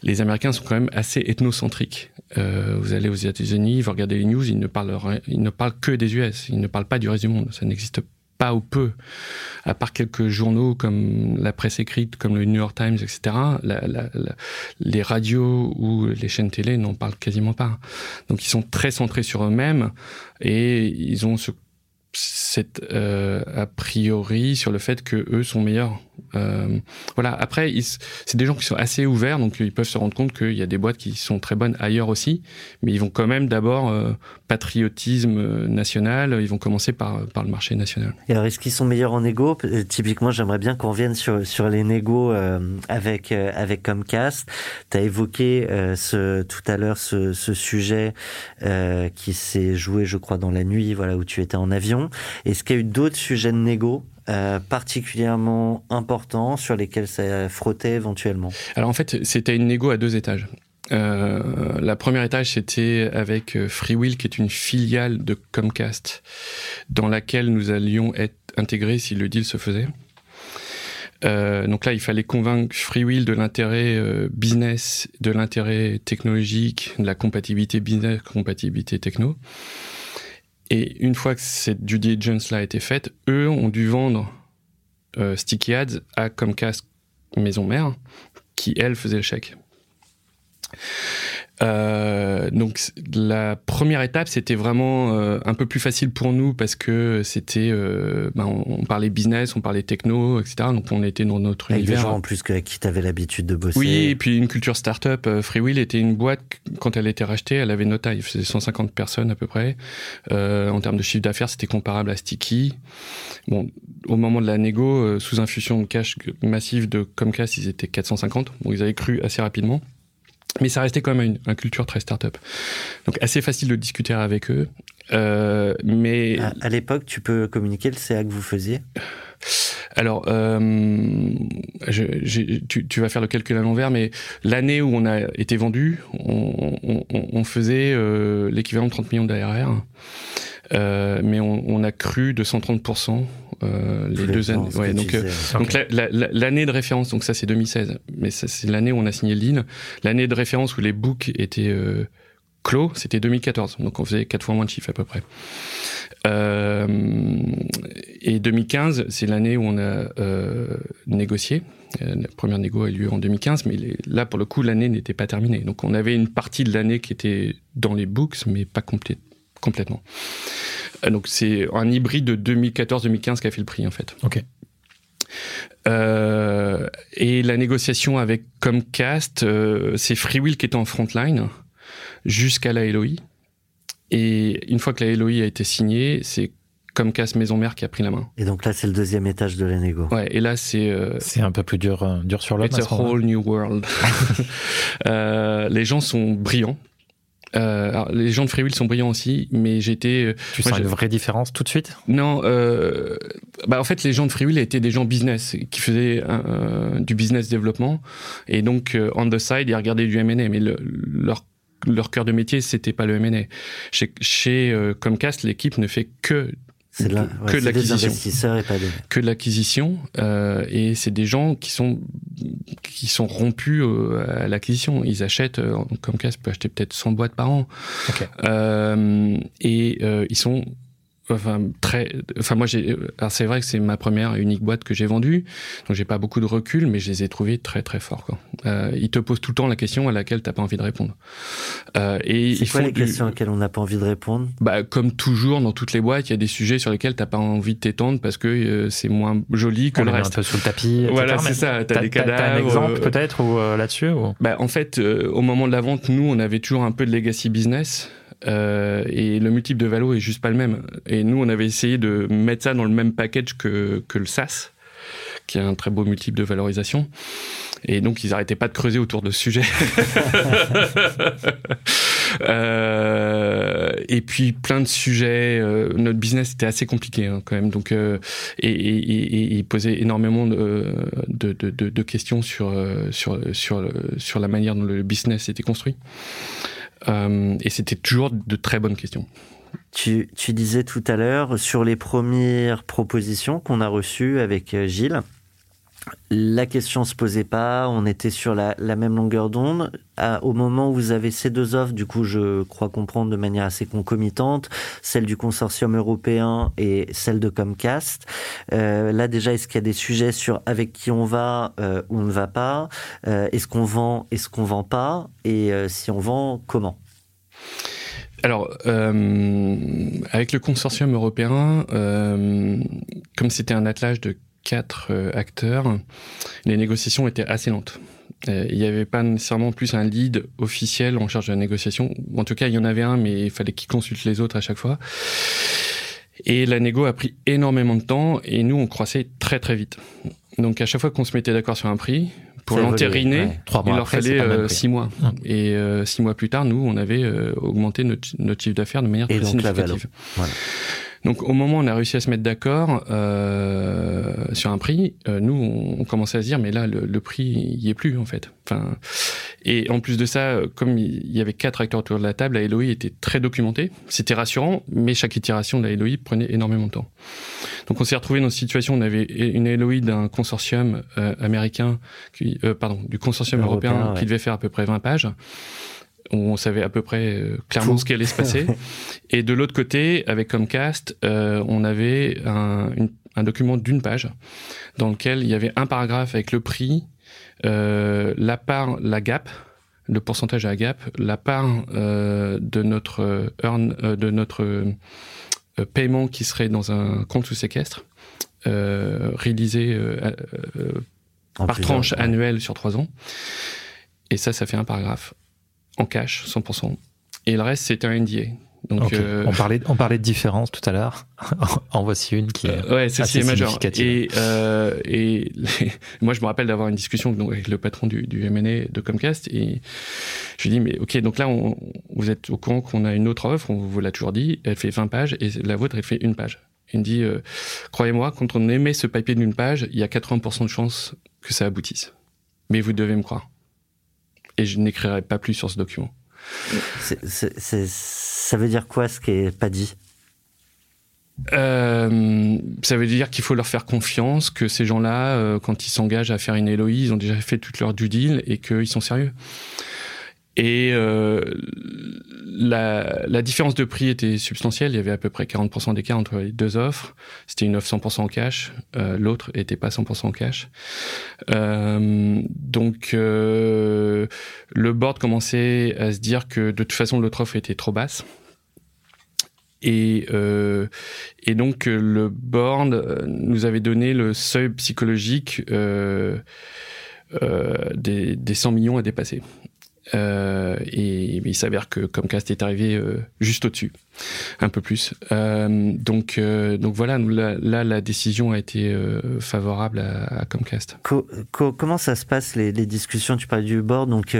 les Américains sont quand même assez ethnocentriques. Euh, vous allez aux États-Unis, vous regardez les news, ils ne parlent ils ne parlent que des US, ils ne parlent pas du reste du monde. Ça n'existe pas ou peu, à part quelques journaux comme la presse écrite, comme le New York Times, etc., les radios ou les chaînes télé n'en parlent quasiment pas. Donc ils sont très centrés sur eux-mêmes et ils ont ce cette euh, a priori sur le fait que eux sont meilleurs. Euh, voilà. Après, c'est des gens qui sont assez ouverts, donc ils peuvent se rendre compte qu'il y a des boîtes qui sont très bonnes ailleurs aussi, mais ils vont quand même d'abord euh, patriotisme euh, national. Ils vont commencer par par le marché national. Alors, est-ce qu'ils sont meilleurs en égo Typiquement, j'aimerais bien qu'on revienne sur sur les négos euh, avec avec Comcast. Tu as évoqué tout à l'heure ce, ce sujet qui s'est joué, je crois, dans la nuit, voilà où tu étais en avion. Est-ce qu'il y a eu d'autres sujets de négo euh, particulièrement importants sur lesquels ça frottait éventuellement Alors en fait, c'était une négo à deux étages. Euh, la première étage, c'était avec euh, Freewill, qui est une filiale de Comcast, dans laquelle nous allions être intégrés si le deal se faisait. Euh, donc là, il fallait convaincre Freewill de l'intérêt business, de l'intérêt technologique, de la compatibilité business, compatibilité techno. Et une fois que cette due diligence-là a été faite, eux ont dû vendre euh, Sticky Ads à Comcast maison mère, qui elle faisait le chèque. Euh, donc la première étape, c'était vraiment euh, un peu plus facile pour nous parce que c'était, euh, ben, on, parlait business, on parlait techno, etc. Donc on était dans notre Avec univers. des gens en plus que, avec qui tu avais l'habitude de bosser. Oui, et puis une culture startup. Freewheel était une boîte, quand elle a été rachetée, elle avait notre taille. Elle faisait 150 personnes à peu près. En termes de chiffre d'affaires, c'était comparable à Sticky. Bon, au moment de la négo, sous infusion de cash massive de Comcast, ils étaient 450. Bon, ils avaient cru assez rapidement. Mais ça restait quand même une, une culture très startup. Donc assez facile de discuter avec eux. Euh, mais À, à l'époque, tu peux communiquer le CA que vous faisiez? Alors, euh, je, tu, tu vas faire le calcul à l'envers, mais l'année où on a été vendu, on, on- on- on faisait euh, l'équivalent de 30 millions d'ARR. Euh, mais on, on a cru de 130% euh, les deux années. Ouais, donc, euh, donc la- la- la- l'année de référence, donc ça c'est 2016, mais ça c'est l'année où on a signé le deal. L'année de référence où les books étaient euh, clos, c'était 2014, donc on faisait quatre fois moins de chiffres à peu près. Euh, et 2015, c'est l'année où on a euh, négocié. La première négo a eu lieu en 2015, mais les- là pour le coup l'année n'était pas terminée. Donc on avait une partie de l'année qui était dans les books, mais pas complète, complètement. Euh, Donc c'est un hybride de 2014-2015 qui a fait le prix en fait. Ok. Euh, et la négociation avec Comcast, euh, c'est Freewheel qui était en frontline jusqu'à la LOI. Et une fois que la LOI a été signée, c'est Comcast Maison Mère qui a pris la main. Et donc là, c'est le deuxième étage de la négo. Ouais, et là c'est euh, C'est un peu plus dur, euh, dur sur l'homme. It's a whole new world. (laughs) Euh, les gens sont brillants. Euh, alors, les gens de Freewheel sont brillants aussi, mais j'étais Tu Moi, sens une vraie différence tout de suite? Non, euh, bah en fait, les gens de Freewheel étaient des gens business qui faisaient euh, du business développement. Et donc euh, on the side ils regardaient du M&A, mais le- leur leur cœur de métier c'était pas le M&A. Chez, chez euh, Comcast, l'équipe ne fait que C'est de la- que de l'acquisition. et pas que de l'acquisition euh, et c'est des gens qui sont qui sont rompus euh, à l'acquisition. Ils achètent, euh, Comcast peut acheter peut-être 100 boîtes par an. Ok. Euh, et euh, ils sont enfin très enfin moi j'ai alors c'est vrai que c'est ma première et unique boîte que j'ai vendue donc j'ai pas beaucoup de recul mais je les ai trouvés très très forts quoi euh, ils te posent tout le temps la question à laquelle t'as pas envie de répondre euh, et C'est quoi font les du- questions auxquelles on n'a pas envie de répondre? Bah, comme toujours dans toutes les boîtes, il y a des sujets sur lesquels t'as pas envie de t'étendre parce que euh, c'est moins joli que On le les met un reste. peu sous le tapis. etc. Voilà, c'est ça. T'as des T'as un cadavres. exemple euh, peut-être ou euh, là-dessus ou... bah, en fait, euh, au moment de la vente, nous, on avait toujours un peu de legacy business. Euh, et le multiple de valo est juste pas le même. Et nous, on avait essayé de mettre ça dans le même package que, que le SaaS, qui a un très beau multiple de valorisation. Et donc, ils arrêtaient pas de creuser autour de ce sujet. (laughs) Euh, et puis plein de sujets. euh, notre business était assez compliqué hein, quand même. Donc euh, et, et, et, et posait énormément de, de, de, de- questions sur euh, sur sur sur la manière dont le business était construit. Euh, et c'était toujours de très bonnes questions. tu, disais tout à l'heure sur les premières propositions qu'on a reçues avec euh, Gilles. La question se posait pas, on était sur la, même longueur d'onde. Au moment où vous avez ces deux offres, du coup, je crois comprendre de manière assez concomitante, celle du consortium européen et celle de Comcast. Euh, là, déjà, est-ce qu'il y a des sujets sur avec qui on va euh, ou on ne va pas? Euh, Est-ce qu'on vend, est-ce qu'on vend pas? Et euh, si on vend, comment? Alors, avec le consortium européen, comme c'était un attelage de quatre euh, acteurs, les négociations étaient assez lentes. Euh, Il n'y avait pas nécessairement plus un lead officiel en charge de la négociation. En tout cas, il y en avait un, mais il fallait qu'il consulte les autres à chaque fois. Et la négo a pris énormément de temps et nous, on croissait très très vite. Donc à chaque fois qu'on se mettait d'accord sur un prix, pour l'entériner, ouais. Il leur fallait euh, six mois. Et euh, six mois plus tard, nous, on avait euh, augmenté notre, notre chiffre d'affaires de manière Et très donc la significative. Voilà. Donc au moment où on a réussi à se mettre d'accord euh, sur un prix, euh, nous, on, on commençait à se dire, mais là, le, le prix, il y est plus, en fait. Enfin, et en plus de ça, euh, comme il y avait quatre acteurs autour de la table, la LOI était très documentée. C'était rassurant, mais chaque itération de la LOI prenait énormément de temps. Donc on s'est retrouvé dans une situation où on avait une LOI d'un consortium euh, américain, qui, euh, pardon, du consortium Européen, européen, ouais. qui devait faire à peu près 20 pages. On savait à peu près euh, clairement ce qui allait se passer. (laughs) Et de l'autre côté, avec Comcast, euh, on avait un, une- un document d'une page dans lequel il y avait un paragraphe avec le prix, euh, la part, la gap, le pourcentage à Gap, la part de notre earn, de notre paiement qui serait dans un compte sous séquestre, réalisé par tranche annuelle sur trois ans. Et ça, ça fait un paragraphe en cash, 100%. Et le reste, c'est un NDA. Donc, euh, on, parlait, on parlait de différence tout à l'heure. (laughs) en voici une qui est euh, ouais, assez significative. Et, euh, et (laughs) moi, je me rappelle d'avoir une discussion donc, avec le patron du, du M&A de Comcast et je lui dis mais ok, donc là, on, vous êtes au courant qu'on a une autre offre, on vous l'a toujours dit, elle fait 20 pages et la vôtre, elle fait une page. Il me dit, croyez-moi, quand on émet ce papier d'une page, il y a 80% de chances que ça aboutisse. Mais vous devez me croire. Et je n'écrirai pas plus sur ce document. ça veut dire quoi ce qui n'est pas dit? Euh, ça veut dire qu'il faut leur faire confiance, que ces gens-là, euh, quand ils s'engagent à faire une LOI, ils ont déjà fait toute leur due deal et qu'ils sont sérieux. Et euh, la, la, différence de prix était substantielle. Il y avait à peu près 40% d'écart entre les deux offres. C'était une offre 100% en cash. Euh, L'autre était pas 100% en cash. Euh, donc euh, le board commençait à se dire que de toute façon l'autre offre était trop basse. Et, euh, et donc le board nous avait donné le seuil psychologique euh, des, des 100 millions à dépasser. Euh, et, il s'avère que Comcast est arrivé euh, juste au-dessus, un peu plus. Euh, donc, donc voilà, là, la décision a été favorable à, Comcast. comment ça se passe les, discussions? Tu parlais du board, donc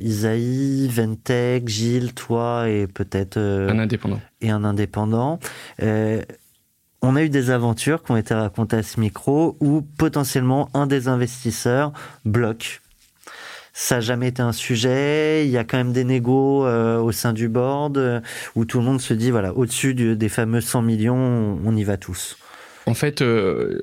Isaïe, Ventec, Gilles, toi et peut-être un indépendant. Et un indépendant. on a eu des aventures qui ont été racontées à ce micro où potentiellement un des investisseurs bloque ça n'a jamais été un sujet. Il y a quand même des négos euh, au sein du board euh, où tout le monde se dit voilà, au-dessus des fameux 100 millions, on, y va tous. En fait, euh,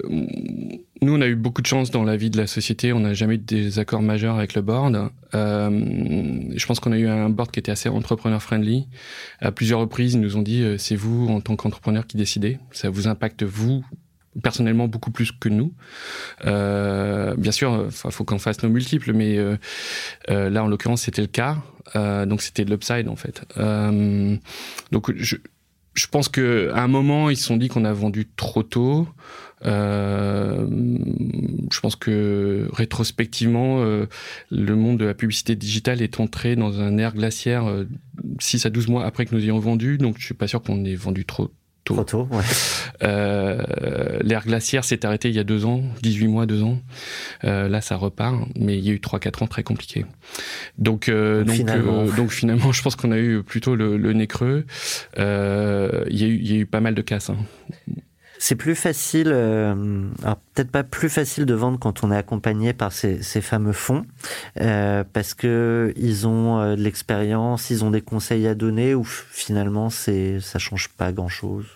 nous, on a eu beaucoup de chance dans la vie de la société. On n'a jamais eu des accords majeurs avec le board. je pense qu'on a eu un board qui était assez entrepreneur-friendly. À plusieurs reprises, ils nous ont dit c'est vous, en tant qu'entrepreneur, qui décidez. Ça vous impacte, vous, personnellement beaucoup plus que nous. Euh, bien sûr, il faut qu'on fasse nos multiples, mais euh, euh, là, en l'occurrence, c'était le cas. Euh, donc, c'était de l'upside, en fait. Euh, donc, je, je pense qu'à un moment, ils se sont dit qu'on a vendu trop tôt. Euh, je pense que rétrospectivement, le monde de la publicité digitale est entré dans un air glaciaire 6 à 12 mois après que nous ayons vendu. Donc, je suis pas sûr qu'on ait vendu trop Trop tôt, ouais. Euh, L'ère glaciaire s'est arrêté il y a deux ans, 18 mois, deux ans. Euh, là, ça repart, mais il y a eu 3-4 ans très compliqués. Donc, euh, donc, finalement. Euh, donc finalement, je pense qu'on a eu plutôt le, le nez creux. Euh, il, y a eu, il y a eu pas mal de casses. Hein. C'est plus facile, euh, peut-être pas plus facile de vendre quand on est accompagné par ces, ces fameux fonds, euh, parce que ils ont euh, de l'expérience, ils ont des conseils à donner, ou finalement c'est ça change pas grand chose.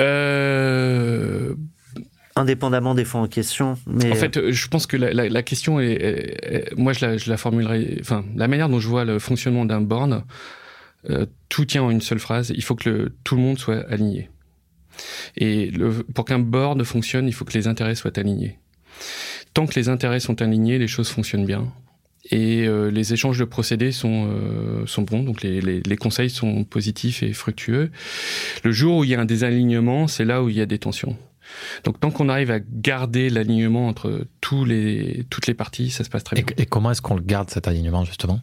Euh indépendamment des fonds en question. Mais... En fait, je pense que la, la, la question est, moi je la, je la, formulerai, enfin la manière dont je vois le fonctionnement d'un board, euh, tout tient en une seule phrase. Il faut que le, tout le monde soit aligné. Et le, pour qu'un board fonctionne, il faut que les intérêts soient alignés. Tant que les intérêts sont alignés, les choses fonctionnent bien. Et euh, les échanges de procédés sont, euh, sont bons, donc les, les, les, conseils sont positifs et fructueux. Le jour où il y a un désalignement, c'est là où il y a des tensions. Donc tant qu'on arrive à garder l'alignement entre tous les, toutes les parties, ça se passe très bien. Et, et comment est-ce qu'on le garde cet alignement justement?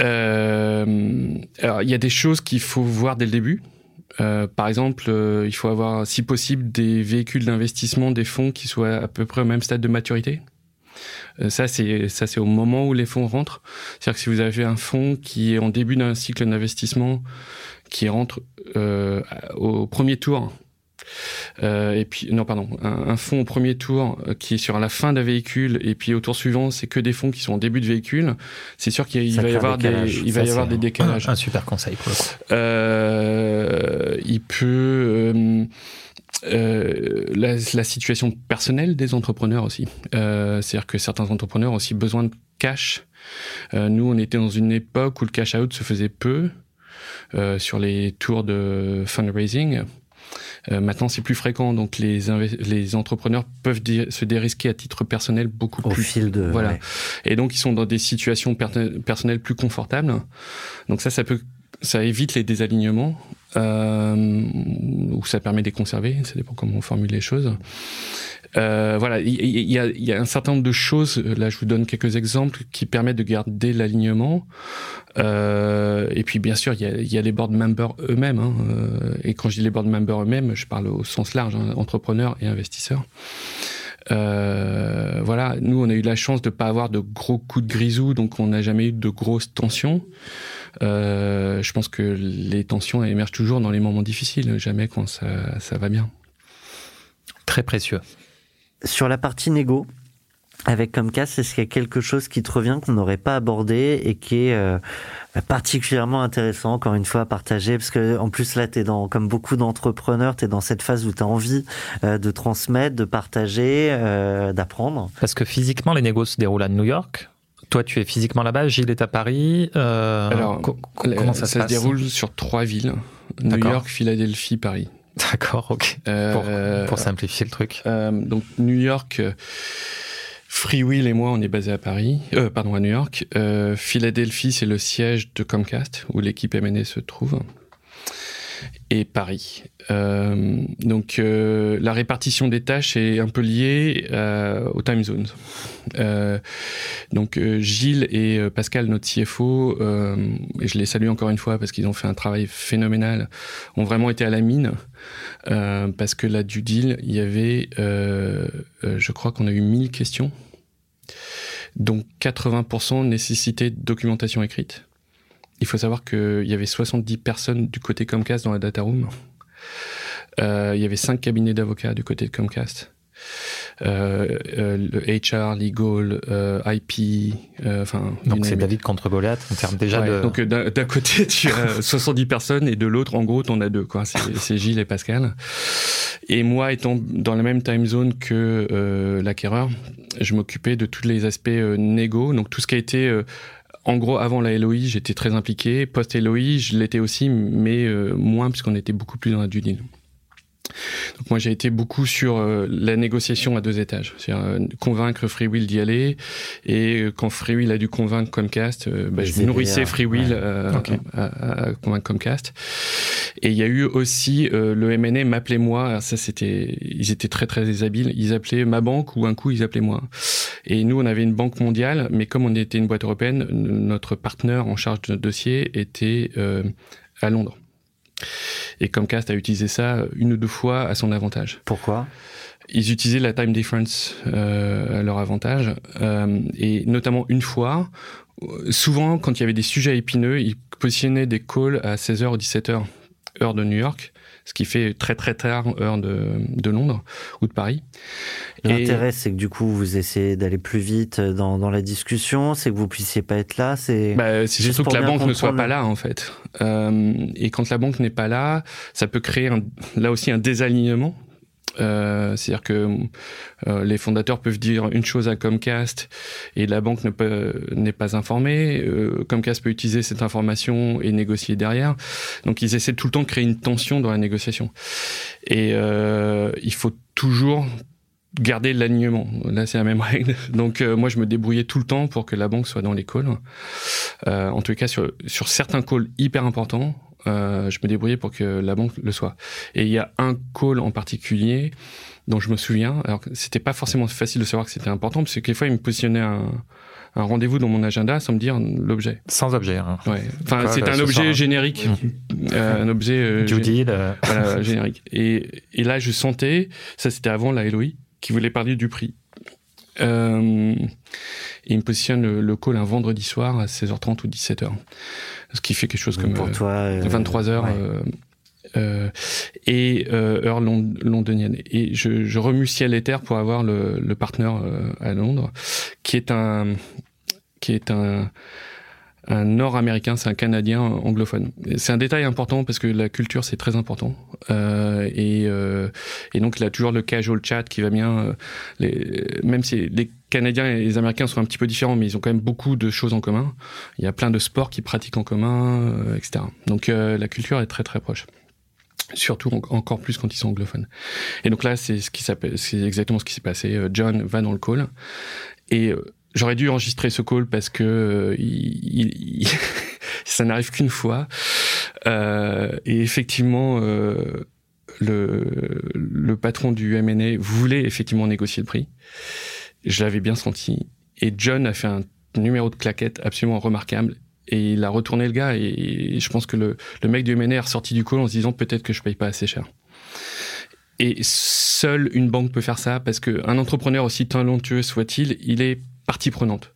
Euh, alors, il y a des choses qu'il faut voir dès le début. Euh, par exemple, euh, il faut avoir, si possible, des véhicules d'investissement, des fonds qui soient à peu près au même stade de maturité. Euh, ça, c'est ça, c'est au moment où les fonds rentrent. C'est-à-dire que si vous avez un fonds qui est en début d'un cycle d'investissement, qui rentre euh, au premier tour, et puis, non, pardon, un, un, fonds au premier tour euh, qui est sur la fin d'un véhicule, et puis au tour suivant, c'est que des fonds qui sont au début de véhicule. C'est sûr qu'il va y avoir des, il va y avoir des décalages. (clears throat) Un, super conseil pour Euh, il peut. Euh, euh, la, la, situation personnelle des entrepreneurs aussi. Euh, C'est-à-dire que certains entrepreneurs ont aussi besoin de cash. Euh, nous, on était dans une époque où le cash out se faisait peu euh, sur les tours de fundraising. Maintenant, c'est plus fréquent, donc les, les entrepreneurs peuvent se dérisquer à titre personnel beaucoup Au plus. fil de. Voilà. Et donc, ils sont dans des situations personnelles plus confortables. Donc ça, ça peut ça évite les désalignements euh, ou ça permet de les conserver, ça dépend comment on formule les choses. Euh, voilà, il y, a, y, a, un certain nombre de choses. Là, je vous donne quelques exemples qui permettent de garder l'alignement. Euh, et puis, bien sûr, il y a, y a, les board members eux-mêmes. Hein. Euh, et quand je dis les board members eux-mêmes, je parle au sens large, hein, entrepreneurs et investisseurs. Euh, voilà, nous, on a eu la chance de pas avoir de gros coups de grisou, donc on n'a jamais eu de grosses tensions. Euh, je pense que les tensions émergent toujours dans les moments difficiles, jamais quand ça, ça va bien. Très précieux. Sur la partie négo, avec Comcast, est-ce qu'il y a quelque chose qui te revient qu'on n'aurait pas abordé et qui est euh, particulièrement intéressant, encore une fois, à partager Parce que en plus, là, tu es dans, comme beaucoup d'entrepreneurs, tu es dans cette phase où tu as envie euh, de transmettre, de partager, euh, d'apprendre. Parce que physiquement, les négos se déroulent à New York. Toi, tu es physiquement là-bas, Gilles est à Paris. Alors, comment ça, se, déroule sur trois villes New York, Philadelphie, Paris. (laughs) D'accord, ok. pour, pour, simplifier le truc. donc, New York. Free Will et moi, on est basé à Paris, euh, pardon, à New York. Euh, Philadelphie, c'est le siège de Comcast, où l'équipe M&A se trouve. Et Paris. Euh, donc, euh, la répartition des tâches est un peu liée euh, aux time zones. Euh, donc, Gilles et Pascal, notre CFO, et je les salue encore une fois parce qu'ils ont fait un travail phénoménal, ont vraiment été à la mine. parce que là, du deal, il y avait, je crois qu'on a eu 1000 questions donc 80% nécessité de documentation écrite. Il faut savoir qu'il y avait 70 personnes du côté Comcast dans la data room. Euh, il y avait 5 cabinets d'avocats du côté de Comcast. Euh, euh, le HR, legal, euh, IP, enfin. donc c'est David contre Goliath en termes déjà de. Donc d'un côté (laughs) tu as (laughs) 70 personnes et de l'autre en gros t'en as deux quoi. C'est Gilles et Pascal. Et moi étant dans la même time zone que l'acquéreur, je m'occupais de tous les aspects négo, donc tout ce qui a été en gros, avant la LOI, j'étais très impliqué. Post-LOI, je l'étais aussi, mais euh, moins, puisqu'on était beaucoup plus dans la due. Donc moi j'ai été beaucoup sur euh, la négociation à deux étages, c'est-à-dire euh, convaincre FreeWheel d'y aller et euh, quand FreeWheel a dû convaincre Comcast, bah, je nourrissais FreeWheel ouais. à, à, convaincre Comcast. Et il y a eu aussi le MNA m'appelait moi, ça c'était, ils étaient très très habiles, ils appelaient ma banque ou un coup ils appelaient moi. Et nous on avait une banque mondiale, mais comme on était une boîte européenne, notre partenaire en charge de notre dossier était à Londres. Et Comcast a utilisé ça une ou deux fois à son avantage. Pourquoi? Ils utilisaient la time difference euh, à leur avantage. Euh, et notamment une fois, souvent quand il y avait des sujets épineux, ils positionnaient des calls à 16h ou 17h, heure de New York ce qui fait très très tard heure de, de Londres ou de Paris. L'intérêt, c'est que du coup, vous essayez d'aller plus vite dans, dans la discussion, c'est que vous puissiez pas être là. C'est bah, surtout que la banque ne soit pas là, en fait. Euh, et quand la banque n'est pas là, ça peut créer un, là aussi un désalignement euh, C'est-à-dire que euh, les fondateurs peuvent dire une chose à Comcast et la banque n'est pas informée. Euh, Comcast peut utiliser cette information et négocier derrière. Donc ils essaient tout le temps de créer une tension dans la négociation. Et euh, il faut toujours garder l'alignement. Là, c'est la même règle. Donc, euh, moi, je me débrouillais tout le temps pour que la banque soit dans les calls. Euh, en tout cas, sur, sur certains calls hyper importants, euh, je me débrouillais pour que la banque le soit. Et il y a un call en particulier dont je me souviens. Alors, c'était pas forcément facile de savoir que c'était important, parce que quelquefois, il me positionnait un, un rendez-vous dans mon agenda sans me dire l'objet. Sans objet. Hein. Ouais. Enfin, c'est un objet générique, mmh. euh, un objet euh, deal, euh. voilà, (laughs) générique. Et, et là, je sentais, ça c'était avant la LOI, qui voulait parler du prix. Euh, et il me positionne le, le, call un vendredi soir à 16h30 ou 17h. Ce qui fait quelque chose comme pour toi, 23h. Ouais. Euh, et euh, heure londonienne. Et je, je, remue ciel et terre pour avoir le, le partenaire euh, à Londres, qui est un qui est un un nord-américain, c'est un canadien anglophone. C'est un détail important parce que la culture c'est très important. Euh, et, euh, et, donc il a toujours le casual chat qui va bien. Euh, les, même si les Canadiens et les Américains sont un petit peu différents, mais ils ont quand même beaucoup de choses en commun. Il y a plein de sports qu'ils pratiquent en commun, euh, etc. Donc la culture est très très proche. surtout encore plus quand ils sont anglophones. Et donc là, c'est ce qui exactement ce qui s'est passé. Euh, John va dans le call et euh, j'aurais dû enregistrer ce call parce que euh, il, (laughs) ça n'arrive qu'une fois. et effectivement, le, le patron du MNA voulait effectivement négocier le prix. Je l'avais bien senti. Et John a fait un numéro de claquette absolument remarquable et il a retourné le gars et, je pense que le, le mec du MNR est ressorti du call en se disant peut-être que je paye pas assez cher. Et seule une banque peut faire ça parce qu'un entrepreneur aussi talentueux soit-il, il est partie prenante.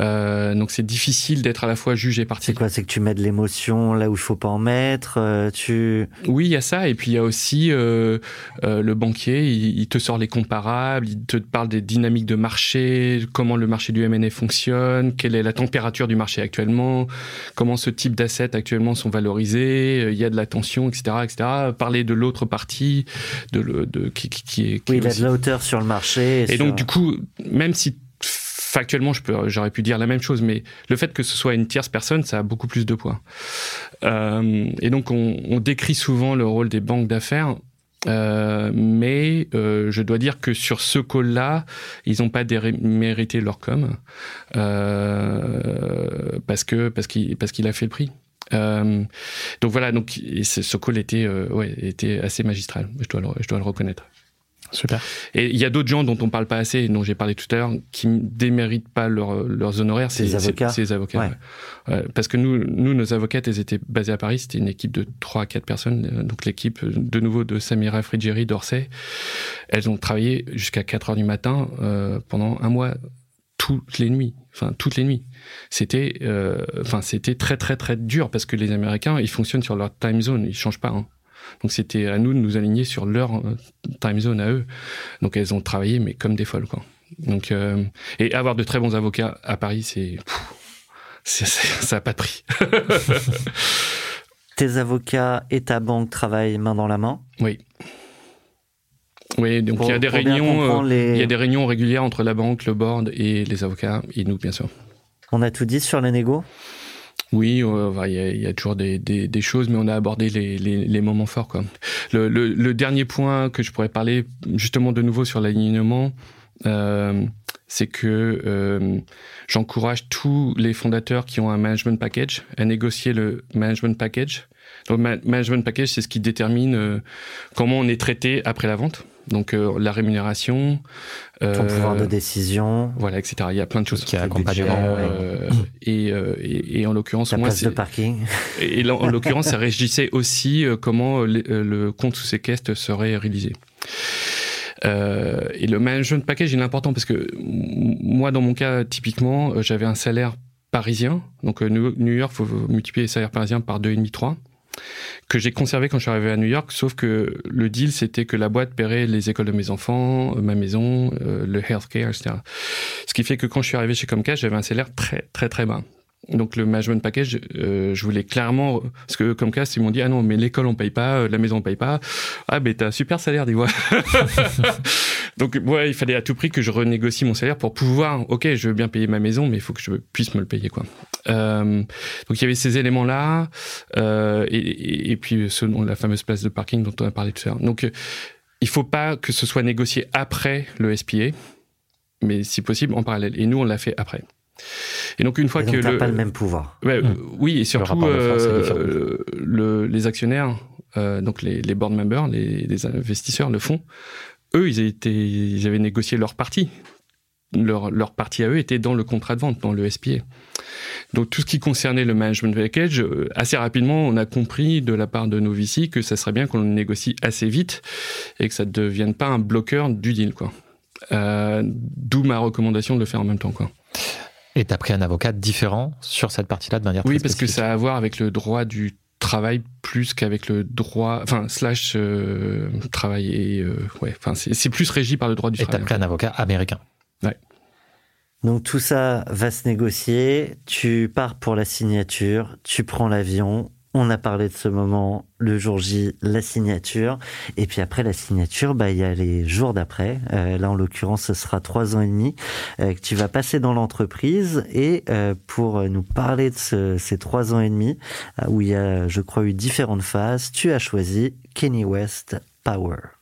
Euh, donc c'est difficile d'être à la fois juge et partie. C'est quoi C'est que tu mets de l'émotion là où il faut pas en mettre. Euh, tu. Oui, il y a ça. Et puis il y a aussi euh, le banquier. Il, te sort les comparables. Il te parle des dynamiques de marché, comment le marché du M&A fonctionne, quelle est la température du marché actuellement, comment ce type d'assets actuellement sont valorisés. Il y a de la tension, etc., etc. Parler de l'autre partie, de, de qui, qui, est. oui, il a de la hauteur sur le marché. Et, donc du coup, même si factuellement, j'aurais pu dire la même chose, mais le fait que ce soit une tierce personne, ça a beaucoup plus de poids. Euh, et donc, on, décrit souvent le rôle des banques d'affaires. Euh, mais euh, je dois dire que sur ce call-là, ils n'ont pas mérité leur com parce que parce qu'il a fait le prix. donc voilà, donc ce call était assez magistral. Je dois le reconnaître. Super. Et il y a d'autres gens dont on parle pas assez, dont j'ai parlé tout à l'heure, qui déméritent pas leurs honoraires. C'est les avocats. C'est les avocats. parce que nous, nous, nos avocates, elles étaient basées à Paris. C'était une équipe de 3 à 4 personnes. Donc l'équipe, de nouveau, de Samira Frigeri d'Orsay. Elles ont travaillé jusqu'à 4 heures du matin euh, pendant un mois, toutes les nuits. Enfin, toutes les nuits. C'était, euh, enfin, c'était très, très, très dur parce que les Américains, ils fonctionnent sur leur time zone. Ils changent pas. Hein. Donc c'était à nous de nous aligner sur leur euh, time zone à eux. Donc elles ont travaillé mais comme des folles quoi. Donc euh, et avoir de très bons avocats à Paris c'est ça n'a pas de prix. (laughs) Tes avocats et ta banque travaillent main dans la main? Oui. Oui, donc il y a des réunions, euh, il y a des réunions régulières entre la banque, le board et les avocats et nous bien sûr. On a tout dit sur les négos? Oui, il y, a, toujours des, choses, mais on a abordé les, moments forts. Quoi. Le, dernier point que je pourrais parler, justement de nouveau sur l'alignement, euh, c'est que euh, j'encourage tous les fondateurs qui ont un management package à négocier le management package. Le management package, c'est ce qui détermine euh, comment on est traité après la vente. Donc euh, la rémunération, euh, ton pouvoir de décision, voilà, etc. Il y a plein de choses qui accompagnent. Euh, et, et, et, en l'occurrence, moi, de parking. (laughs) Et, en l'occurrence, ça régissait aussi comment le, compte sous séquestre serait réalisé. Et le management package il est important parce que moi, dans mon cas, typiquement, j'avais un salaire parisien. Donc New York, faut multiplier les salaires parisiens par deux et demi, trois que j'ai conservé quand je suis arrivé à New York, sauf que le deal, c'était que la boîte paierait les écoles de mes enfants, euh, ma maison, euh, le healthcare, etc. Ce qui fait que quand je suis arrivé chez Comcast, j'avais un salaire très, très, très bas. Donc le management package, euh, je voulais clairement parce que comme cas ils m'ont dit ah non mais l'école on paye pas, la maison on paye pas. Ah ben t'as super salaire dis-moi. (laughs) Donc ouais il fallait à tout prix que je renégocie mon salaire pour pouvoir ok je veux bien payer ma maison mais il faut que je puisse me le payer quoi. Euh, donc il y avait ces éléments là euh, et, et, puis selon la fameuse place de parking dont on a parlé tout à l'heure. Donc il faut pas que ce soit négocié après le SPA mais si possible en parallèle et nous on l'a fait après. Et donc une fois que le pas le même pouvoir. Hmm. Oui, et surtout euh, le, les actionnaires, euh, donc les, les, board members, les, les, investisseurs le font. Eux, ils, étaient, ils avaient négocié leur partie. Leur, leur partie à eux était dans le contrat de vente, dans le SPA. Donc tout ce qui concernait le management package, euh, assez rapidement, on a compris de la part de nos VC que ça serait bien qu'on le négocie assez vite et que ça ne devienne pas un bloqueur du deal, quoi. Euh, D'où ma recommandation de le faire en même temps, quoi. Et tu as pris un avocat différent sur cette partie-là de manière Oui, parce que ça a à voir avec le droit du travail plus qu'avec le droit, enfin, slash euh, travail et, euh, ouais, enfin, c'est plus régi par le droit du et travail. Et tu as pris un avocat américain. Ouais. Donc tout ça va se négocier, tu pars pour la signature, tu prends l'avion On a parlé de ce moment le jour J, la signature. Et puis après la signature, bah, il y a les jours d'après. Euh, là, en l'occurrence, ce sera trois ans et demi euh, que tu vas passer dans l'entreprise. Et euh, pour nous parler de ces trois ans et demi, où il y a, je crois, eu différentes phases, tu as choisi Kenny West Power.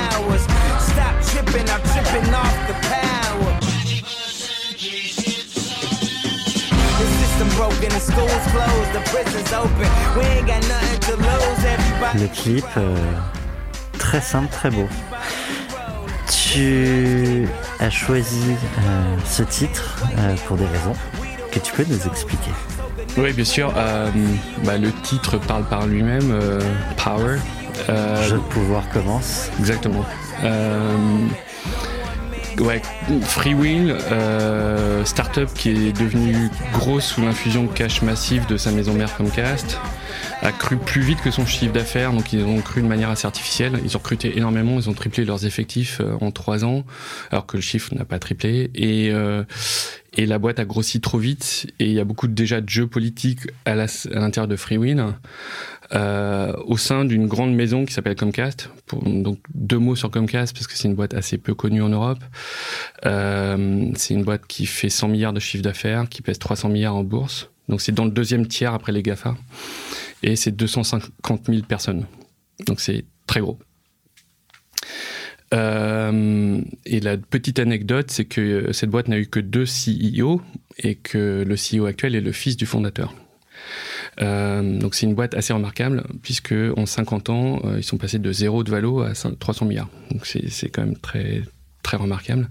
Le clip, euh, très simple, très beau. Tu as choisi euh, ce titre euh, pour des raisons que tu peux nous expliquer. Oui, bien sûr. Bah, le titre parle par lui-même, Power. Jeu de pouvoir commence. Exactement. Ouais, Freewheel, startup qui est devenue grosse sous l'infusion de cash massif de sa maison mère Comcast a cru plus vite que son chiffre d'affaires, donc ils ont cru de manière assez artificielle. Ils ont recruté énormément, ils ont triplé leurs effectifs euh, en trois ans, alors que le chiffre n'a pas triplé. Et, euh, et la boîte a grossi trop vite, et il y a beaucoup déjà de jeux politiques à l'intérieur de Freewin. Euh, au sein d'une grande maison qui s'appelle Comcast. Donc deux mots sur Comcast parce que c'est une boîte assez peu connue en Europe. Euh, c'est une boîte qui fait 100 milliards de chiffre d'affaires, qui pèse 300 milliards en bourse. Donc c'est dans le deuxième tiers après les GAFA et c'est 250 000 personnes. Donc c'est très gros. Euh, et la petite anecdote, c'est que cette boîte n'a eu que deux CEO et que le CEO actuel est le fils du fondateur. Euh, donc c'est une boîte assez remarquable puisque en 50 ans, euh, ils sont passés de zéro de valo à 300 milliards. Donc c'est quand même très très remarquable.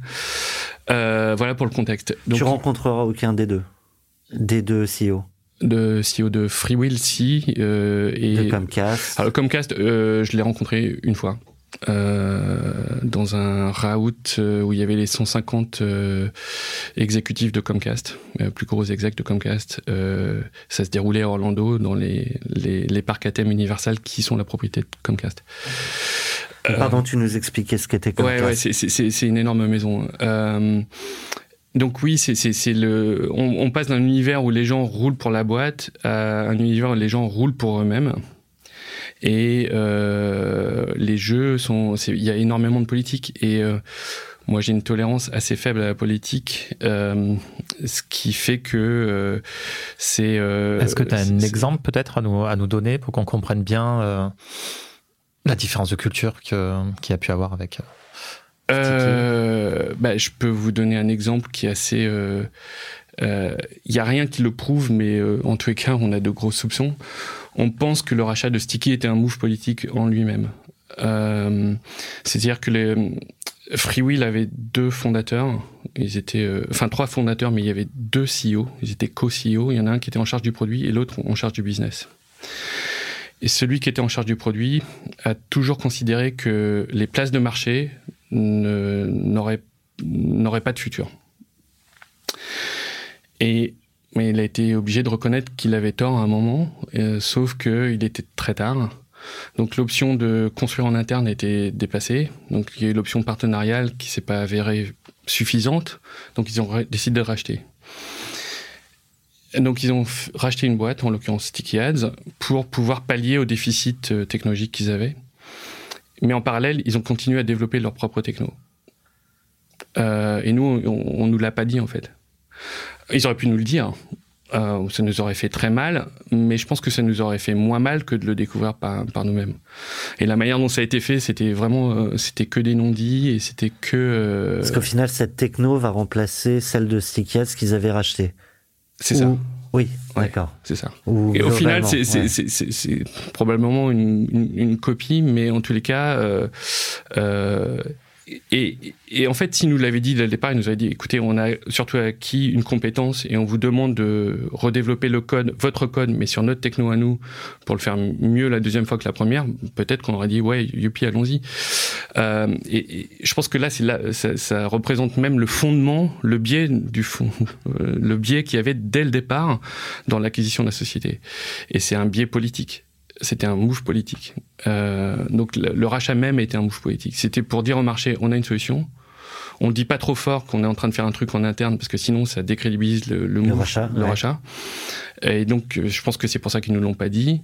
voilà pour le contexte. Donc, tu rencontreras aucun des deux, des deux CEO de CEO de Freewill, si. Euh, et de Comcast. Alors, Comcast, euh, je l'ai rencontré une fois. Euh, dans un raout euh, où il y avait les 150 euh, exécutifs de Comcast, plus gros execs de Comcast. ça se déroulait à Orlando, dans les, les, les parcs à thème Universal qui sont la propriété de Comcast. Pardon, tu nous expliquais ce qu'était Comcast. Ouais, ouais c'est une énorme maison. Donc oui, c'est le. On, passe d'un univers où les gens roulent pour la boîte à un univers où les gens roulent pour eux-mêmes. Et euh, les jeux sont. Il y a énormément de politique et euh, moi j'ai une tolérance assez faible à la politique, euh, ce qui fait que c'est. Est-ce que tu as un exemple peut-être à nous à nous donner pour qu'on comprenne bien la différence de culture que qu'il y a pu avoir avec euh, bah, je peux vous donner un exemple qui est assez. Il euh, n'y euh, a rien qui le prouve, mais euh, en tous les cas, on a de gros soupçons. On pense que le rachat de Sticky était un move politique en lui-même. C'est-à-dire que les, Freewheel avait deux fondateurs. Ils étaient, enfin trois fondateurs, mais il y avait deux CEO. Ils étaient co-CEO. Il y en a un qui était en charge du produit et l'autre en charge du business. Et celui qui était en charge du produit a toujours considéré que les places de marché n'aurait pas de futur. Et mais il a été obligé de reconnaître qu'il avait tort à un moment, euh, sauf qu'il était très tard. Donc l'option de construire en interne était dépassée. Donc il y a eu l'option partenariale qui s'est pas avérée suffisante. Donc ils ont décidé de racheter. Donc ils ont racheté une boîte, en l'occurrence Sticky Ads, pour pouvoir pallier au déficit euh, technologique qu'ils avaient. Mais en parallèle, ils ont continué à développer leur propre techno. Euh, et nous, on, ne nous l'a pas dit en fait. Ils auraient pu nous le dire. Euh, ça nous aurait fait très mal, mais je pense que ça nous aurait fait moins mal que de le découvrir par, par nous-mêmes. Et la manière dont ça a été fait, c'était vraiment, euh, c'était que des non-dits et c'était que. Euh, Parce qu'au final, cette techno va remplacer celle de Sticky qu'ils avaient rachetée. C'est ça. Oui, d'accord. C'est ça. et au final, c'est probablement une, une, copie, mais en tous les cas, et, et, en fait, s'il nous l'avait dit dès le départ, il nous avait dit écoutez, on a surtout acquis une compétence et on vous demande de redévelopper le code, votre code, mais sur notre techno à nous, pour le faire mieux la deuxième fois que la première, peut-être qu'on aurait dit ouais, youpi, allons-y. Euh, et, je pense que là, là ça, ça, représente même le fondement, le biais du fond, euh, le biais qu'il y avait dès le départ dans l'acquisition de la société. Et c'est un biais politique c'était un move politique. Euh, donc le, rachat même était un move politique. C'était pour dire au marché, on a une solution. On ne dit pas trop fort qu'on est en train de faire un truc en interne parce que sinon ça décrédibilise le, le, rachat. Le rachat. Et donc, euh, je pense que c'est pour ça qu'ils ne nous l'ont pas dit.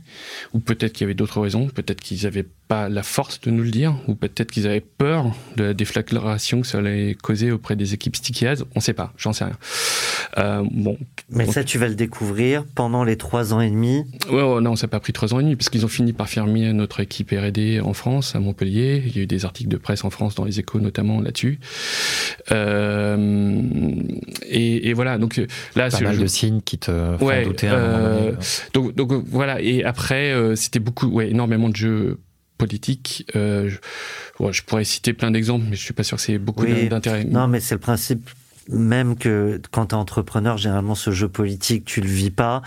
Ou peut-être qu'il y avait d'autres raisons. Peut-être qu'ils n'avaient pas la force de nous le dire. Ou peut-être qu'ils avaient peur de la déflagration que ça allait causer auprès des équipes Sticky Ads. On ne sait pas. J'en sais rien. Euh, bon. Mais ça, tu vas le découvrir pendant les trois ans et demi ouais, Non, ça n'a pas pris trois ans et demi. Parce qu'ils ont fini par fermer notre équipe R&D en France, à Montpellier. Il y a eu des articles de presse en France, dans les échos notamment, là-dessus. Euh, et, et, voilà. Donc là, pas mal de signes qui te font douter euh, donc, donc, voilà. Et après, euh, c'était beaucoup, ouais, énormément de jeux politiques. Euh, je, je, pourrais citer plein d'exemples, mais je suis pas sûr que c'est beaucoup d'intérêt. Non, mais c'est le principe même que quand tu entrepreneur, généralement ce jeu politique, tu le vis pas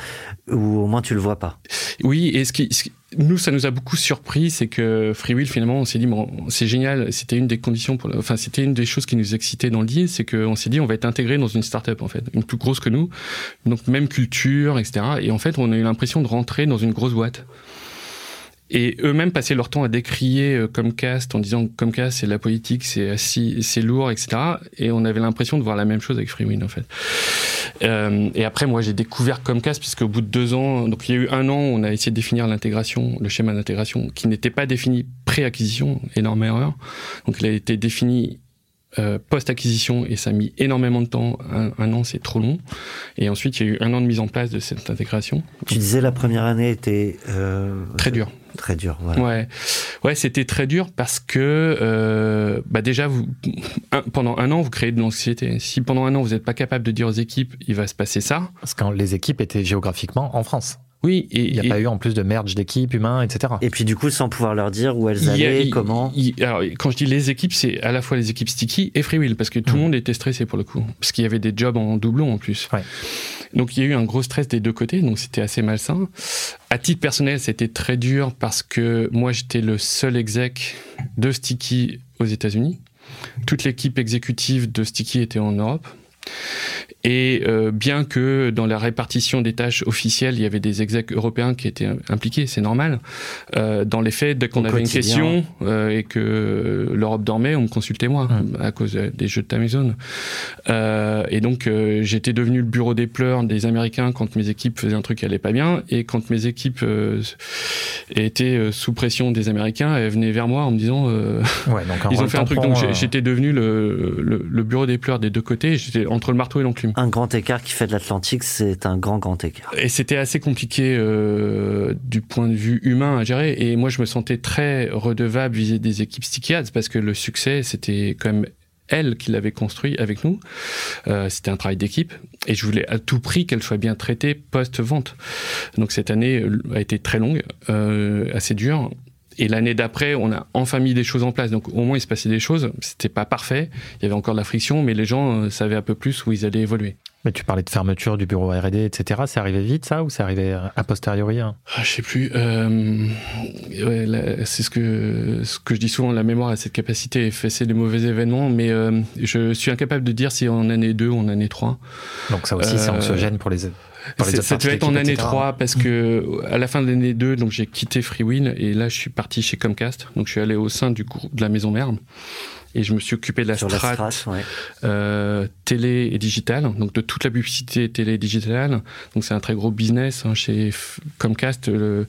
ou au moins tu le vois pas. Oui, et ce qui, nous, ça nous a beaucoup surpris, c'est que Freewill, finalement, on s'est dit, bon, c'est génial, c'était une des conditions, pour enfin, c'était une des choses qui nous excitait dans le deal, c'est qu'on s'est dit, on va être intégré dans une startup, en fait, une plus grosse que nous, donc même culture, etc. Et en fait, on a eu l'impression de rentrer dans une grosse boîte. Et eux-mêmes passaient leur temps à décrier euh, Comcast en disant Comcast c'est la politique, c'est c'est lourd, etc. Et on avait l'impression de voir la même chose avec Freewin en fait. Euh, et après moi j'ai découvert Comcast puisque au bout de deux ans, donc il y a eu un an, on a essayé de définir l'intégration, le schéma d'intégration qui n'était pas défini pré-acquisition, énorme erreur. Donc il a été défini euh, post-acquisition et ça a mis énormément de temps. Un, an, c'est trop long. Et ensuite, il y a eu un an de mise en place de cette intégration. Tu disais la première année était euh, très dure. Très dur, voilà. Ouais, ouais, c'était très dur parce que euh, bah déjà, vous, pendant un an, vous créez de l'anxiété. Si pendant un an, vous n'êtes pas capable de dire aux équipes, il va se passer ça. Parce que les équipes étaient géographiquement en France. Oui, et il n'y a pas eu en plus de merge d'équipes, humains, etc. Et puis du coup, sans pouvoir leur dire où elles allaient, comment. alors, quand je dis les équipes, c'est à la fois les équipes Sticky et Freewill, parce que tout le mmh. monde était stressé pour le coup, parce qu'il y avait des jobs en doublon en plus. Ouais. Donc il y a eu un gros stress des deux côtés, donc c'était assez malsain. À titre personnel, c'était très dur parce que moi j'étais le seul exec de Sticky aux États-Unis. Toute l'équipe exécutive de Sticky était en Europe. Et euh, bien que dans la répartition des tâches officielles, il y avait des execs européens qui étaient impliqués, c'est normal. Euh, dans les faits, dès qu'on avait une question euh, et que l'Europe dormait, on me consultait moi à cause des jeux de Amazon. Euh, et donc j'étais devenu le bureau des pleurs des Américains quand mes équipes faisaient un truc qui allait pas bien, et quand mes équipes étaient sous pression des Américains, elles venaient vers moi en me disant ouais, donc (laughs) ils ont fait un truc. Donc j'étais devenu le, le, le, bureau des pleurs des deux côtés. J'étais entre le marteau et l'enclume. Un grand écart qui fait de l'Atlantique, c'est un grand, grand écart. Et c'était assez compliqué euh, du point de vue humain à gérer. Et moi, je me sentais très redevable vis-à-vis des équipes Sticky parce que le succès, c'était quand même elle qui l'avait construit avec nous. Euh, c'était un travail d'équipe et je voulais à tout prix qu'elle soit bien traitée post-vente. Donc cette année a été très longue, euh, assez dure. Et l'année d'après, on a enfin mis des choses en place. Donc au moins, il se passait des choses. C'était pas parfait. Il y avait encore de la friction, mais les gens euh, savaient un peu plus où ils allaient évoluer. Mais tu parlais de fermeture du bureau R&D, etc. C'est arrivé vite, ça, ou c'est arrivé a posteriori hein? Ah, Je sais plus. Euh, ouais, c'est ce que ce que je dis souvent. La mémoire a cette capacité à effacer les mauvais événements, mais euh, je suis incapable de dire si en année 2 ou en année 3. Donc ça aussi, c'est anxiogène pour les ça devait être en année 3 parce que à la fin de l'année 2, donc j'ai quitté Freewin et là je suis parti chez Comcast. Donc je suis allé au sein du groupe de la maison mère et je me suis occupé de la strat, euh, télé et digitale, donc de toute la publicité télé et digitale. Donc c'est un très gros business hein, chez Comcast. Le,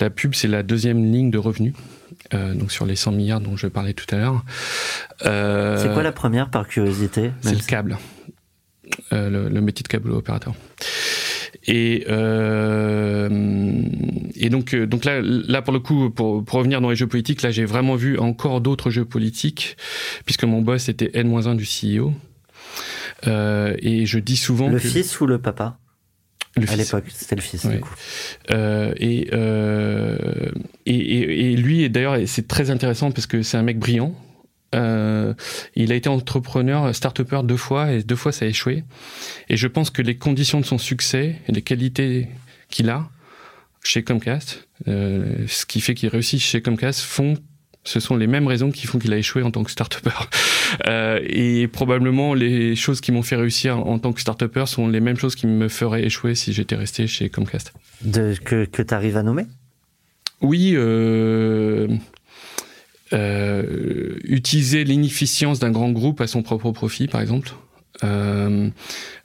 la pub c'est la deuxième ligne de revenus. Euh, donc sur les 100 milliards dont je parlais tout à l'heure. Euh, c'est quoi la première par curiosité C'est le câble. Euh, le, le, métier de câble opérateur. Et, euh, et donc, euh, donc là, là, pour le coup, pour, pour revenir dans les jeux politiques, là, j'ai vraiment vu encore d'autres jeux politiques, puisque mon boss était N-1 du CEO. Euh, et je dis souvent. Le fils ou le papa? Le à l'époque, c'était le fils, du coup. Euh, et, euh, et, et, et, lui, d'ailleurs, c'est très intéressant parce que c'est un mec brillant, Euh, il a été entrepreneur, start-upper deux fois et deux fois ça a échoué. Et je pense que les conditions de son succès et les qualités qu'il a chez Comcast, euh, ce qui fait qu'il réussit chez Comcast, font ce sont les mêmes raisons qui font qu'il a échoué en tant que start-upper. (laughs) Euh, et probablement les choses qui m'ont fait réussir en tant que start-upper sont les mêmes choses qui me feraient échouer si j'étais resté chez Comcast. De, que que tu arrives à nommer? Oui, euh, euh, utiliser l'inefficience d'un grand groupe à son propre profit, par exemple. Euh,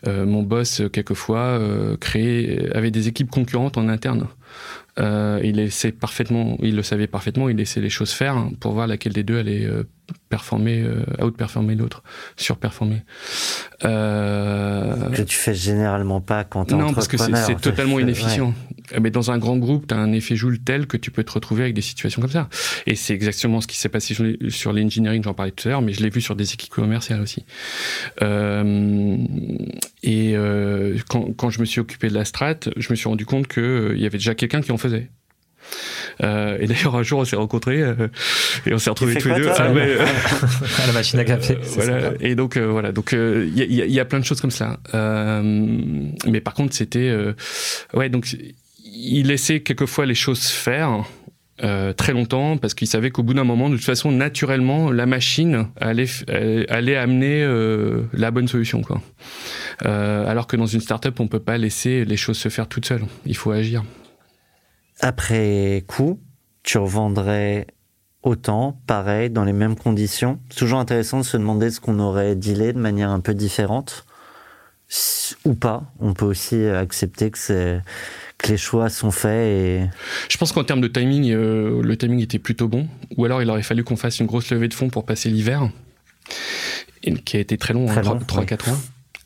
euh, mon boss, quelquefois, euh, créait, avait des équipes concurrentes en interne. Euh, il parfaitement, il le savait parfaitement, il laissait les choses faire pour voir laquelle des deux allait euh, performer, euh, outperformer l'autre, surperformer. Euh, Que tu fais généralement pas quand t'es non, parce que c'est totalement Ouais. inefficient. Mais dans un grand groupe, tu as un effet Joule tel que tu peux te retrouver avec des situations comme ça. Et c'est exactement ce qui s'est passé sur, l'engineering, j'en parlais tout à l'heure, mais je l'ai vu sur des équipes commerciales aussi. Euh, et euh, quand, quand je me suis occupé de la strat, je me suis rendu compte qu'il y avait déjà quelqu'un qui en faisait. Euh, et d'ailleurs, un jour, on s'est rencontrés euh, et on s'est retrouvés tous les deux. Ah, mais, euh, (laughs) à la machine à café. euh, voilà. Et donc euh, voilà, donc euh, il y, a- il y a- il y a plein de choses comme ça. Euh, mais par contre, c'était euh, ouais, donc il laissait quelquefois les choses faire. euh, très longtemps parce qu'il savait qu'au bout d'un moment de toute façon naturellement la machine allait f- allait allait amener euh, la bonne solution quoi Euh, alors que dans une startup on peut pas laisser les choses se faire toutes seules il faut agir Après coup, tu revendrais autant, pareil, dans les mêmes conditions. C'est toujours intéressant de se demander ce qu'on aurait dealé de manière un peu différente. Ou pas. On peut aussi accepter que, c'est- que les choix sont faits et Je pense qu'en termes de timing, euh, le timing était plutôt bon. Ou alors il aurait fallu qu'on fasse une grosse levée de fonds pour passer l'hiver, qui a été très long, Très long, 3-4 mois.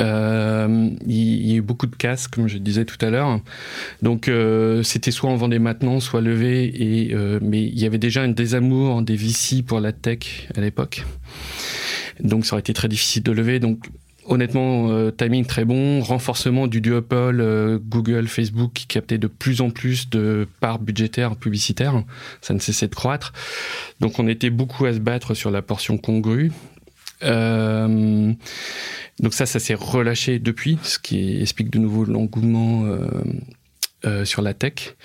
Euh, il y a eu beaucoup de casse, comme je disais tout à l'heure. Donc euh, c'était soit on vendait maintenant, soit levé. Euh, mais il y avait déjà un désamour des VC pour la tech à l'époque. Donc ça aurait été très difficile de lever. Donc honnêtement, timing très bon, renforcement du duopole Google, Facebook qui captait de plus en plus de parts budgétaires publicitaires. Ça ne cessait de croître. Donc on était beaucoup à se battre sur la portion congrue. Euh, donc ça, ça s'est relâché depuis, ce qui explique de nouveau l'engouement euh, euh, sur la tech.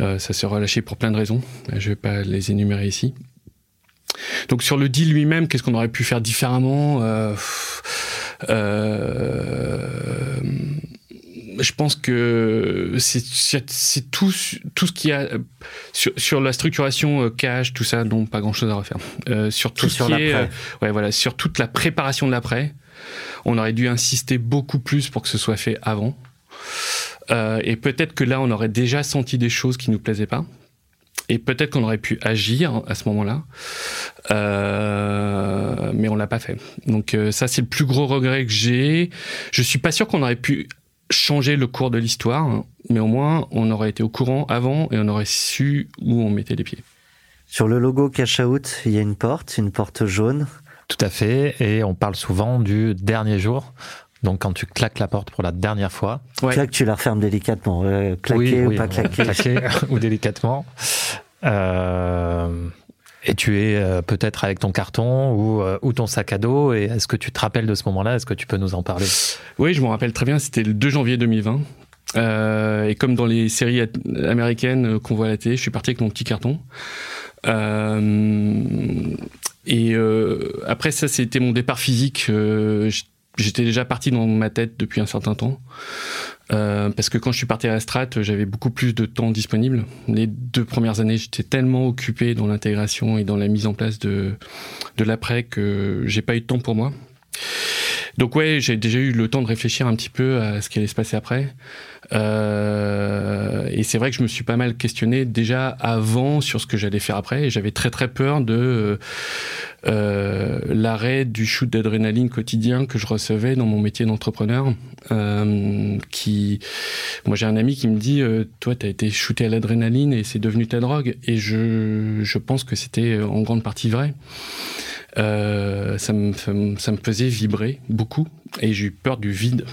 Euh, ça s'est relâché pour plein de raisons. Je vais pas les énumérer ici. Donc sur le deal lui-même, qu'est-ce qu'on aurait pu faire différemment? Je pense que c'est- tout, tout ce qui a sur, sur la structuration euh, cash, tout ça, non, pas grand-chose à refaire. Euh, sur tout sur est, euh, ouais, voilà, sur toute la préparation de l'après, on aurait dû insister beaucoup plus pour que ce soit fait avant. Euh, et peut-être que là, on aurait déjà senti des choses qui nous plaisaient pas. Et peut-être qu'on aurait pu agir à ce moment-là, Euh, mais on l'a pas fait. Donc euh, ça, c'est le plus gros regret que j'ai. Je suis pas sûr qu'on aurait pu changer le cours de l'histoire, mais au moins on aurait été au courant avant et on aurait su où on mettait les pieds. sur le logo Cash Out, il y a une porte, une porte jaune. Tout à fait. Et on parle souvent du dernier jour. Donc quand tu claques la porte pour la dernière fois, Ouais. Claque, tu la refermes délicatement. Euh, claquer Oui, ou oui, pas claquer. claquer (laughs) ou délicatement. Euh, et tu es euh, peut-être avec ton carton ou, euh, ou ton sac à dos. Et est-ce que tu te rappelles de ce moment-là? Est-ce que tu peux nous en parler? Oui, je m'en rappelle très bien, c'était le 2 janvier 2020. Euh, et comme dans les séries américaines qu'on voit à la télé, je suis parti avec mon petit carton. Et après ça, c'était mon départ physique. J'étais déjà parti dans ma tête depuis un certain temps. Euh, parce que quand je suis parti à la strat, j'avais beaucoup plus de temps disponible. Les deux premières années, j'étais tellement occupé dans l'intégration et dans la mise en place de, de l'après que j'ai pas eu de temps pour moi. Donc ouais, j'ai déjà eu le temps de réfléchir un petit peu à ce qui allait se passer après. Euh, et c'est vrai que je me suis pas mal questionné déjà avant sur ce que j'allais faire après. J'avais très très peur de euh, l'arrêt du shoot d'adrénaline quotidien que je recevais dans mon métier d'entrepreneur. Euh, qui, moi j'ai un ami qui me dit, euh, toi t'as été shooté à l'adrénaline et c'est devenu ta drogue. Et je, pense que c'était en grande partie vrai. Euh, ça me faisait vibrer beaucoup et j'ai eu peur du vide,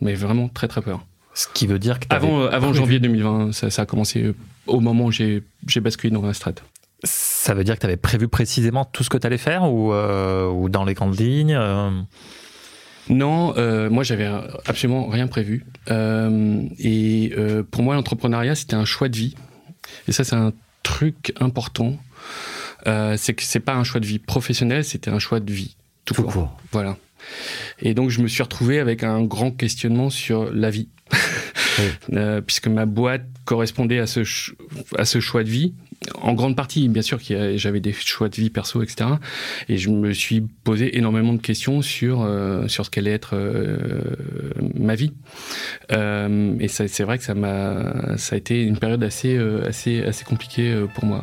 mais vraiment très très peur. Ce qui veut dire que t'avais Avant, euh, avant prévu- janvier 2020, ça, ça a commencé euh, au moment où j'ai basculé dans la strat. Ça veut dire que tu avais prévu précisément tout ce que tu allais faire ou, ou, dans les grandes lignes non, euh, moi j'avais absolument rien prévu. Euh, et euh, pour moi, l'entrepreneuriat c'était un choix de vie. Et ça, c'est un truc important. c'est que c'est pas un choix de vie professionnel, c'était un choix de vie tout, court. Voilà. Et donc je me suis retrouvé avec un grand questionnement sur la vie, (laughs) puisque ma boîte correspondait à ce à ce choix de vie en grande partie, bien sûr, j'avais des choix de vie perso, etc. Et je me suis posé énormément de questions sur euh, sur ce qu'allait être euh, ma vie. Euh, et c'est vrai que ça m'a ça a été une période assez assez assez compliquée pour moi.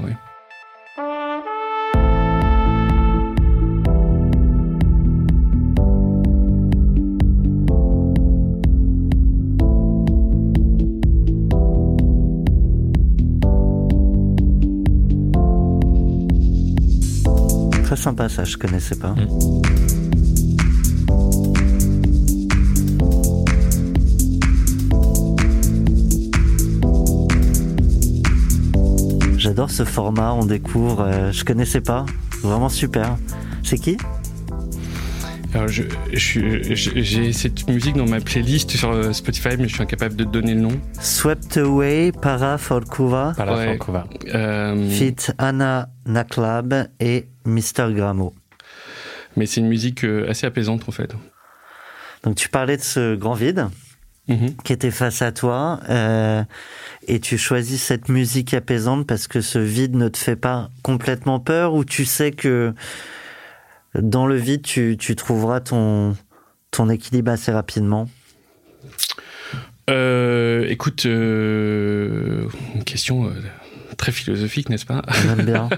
Sympa ça, je connaissais pas. Mm. J'adore ce format, on découvre, euh, je connaissais pas, vraiment super. C'est qui? Alors, j'ai cette musique dans ma playlist sur euh, Spotify, mais je suis incapable de donner le nom. Swept Away, Para Folkova. Para ouais, euh, Fit Anna Naklab et Mr. Gramo. Mais c'est une musique euh, assez apaisante en fait. Donc tu parlais de ce grand vide mhm. qui était face à toi et tu choisis cette musique apaisante parce que ce vide ne te fait pas complètement peur ou tu sais que dans le vide, tu, trouveras ton, ton équilibre assez rapidement euh, Écoute, euh, une question euh, très philosophique, n'est-ce pas? J'aime bien.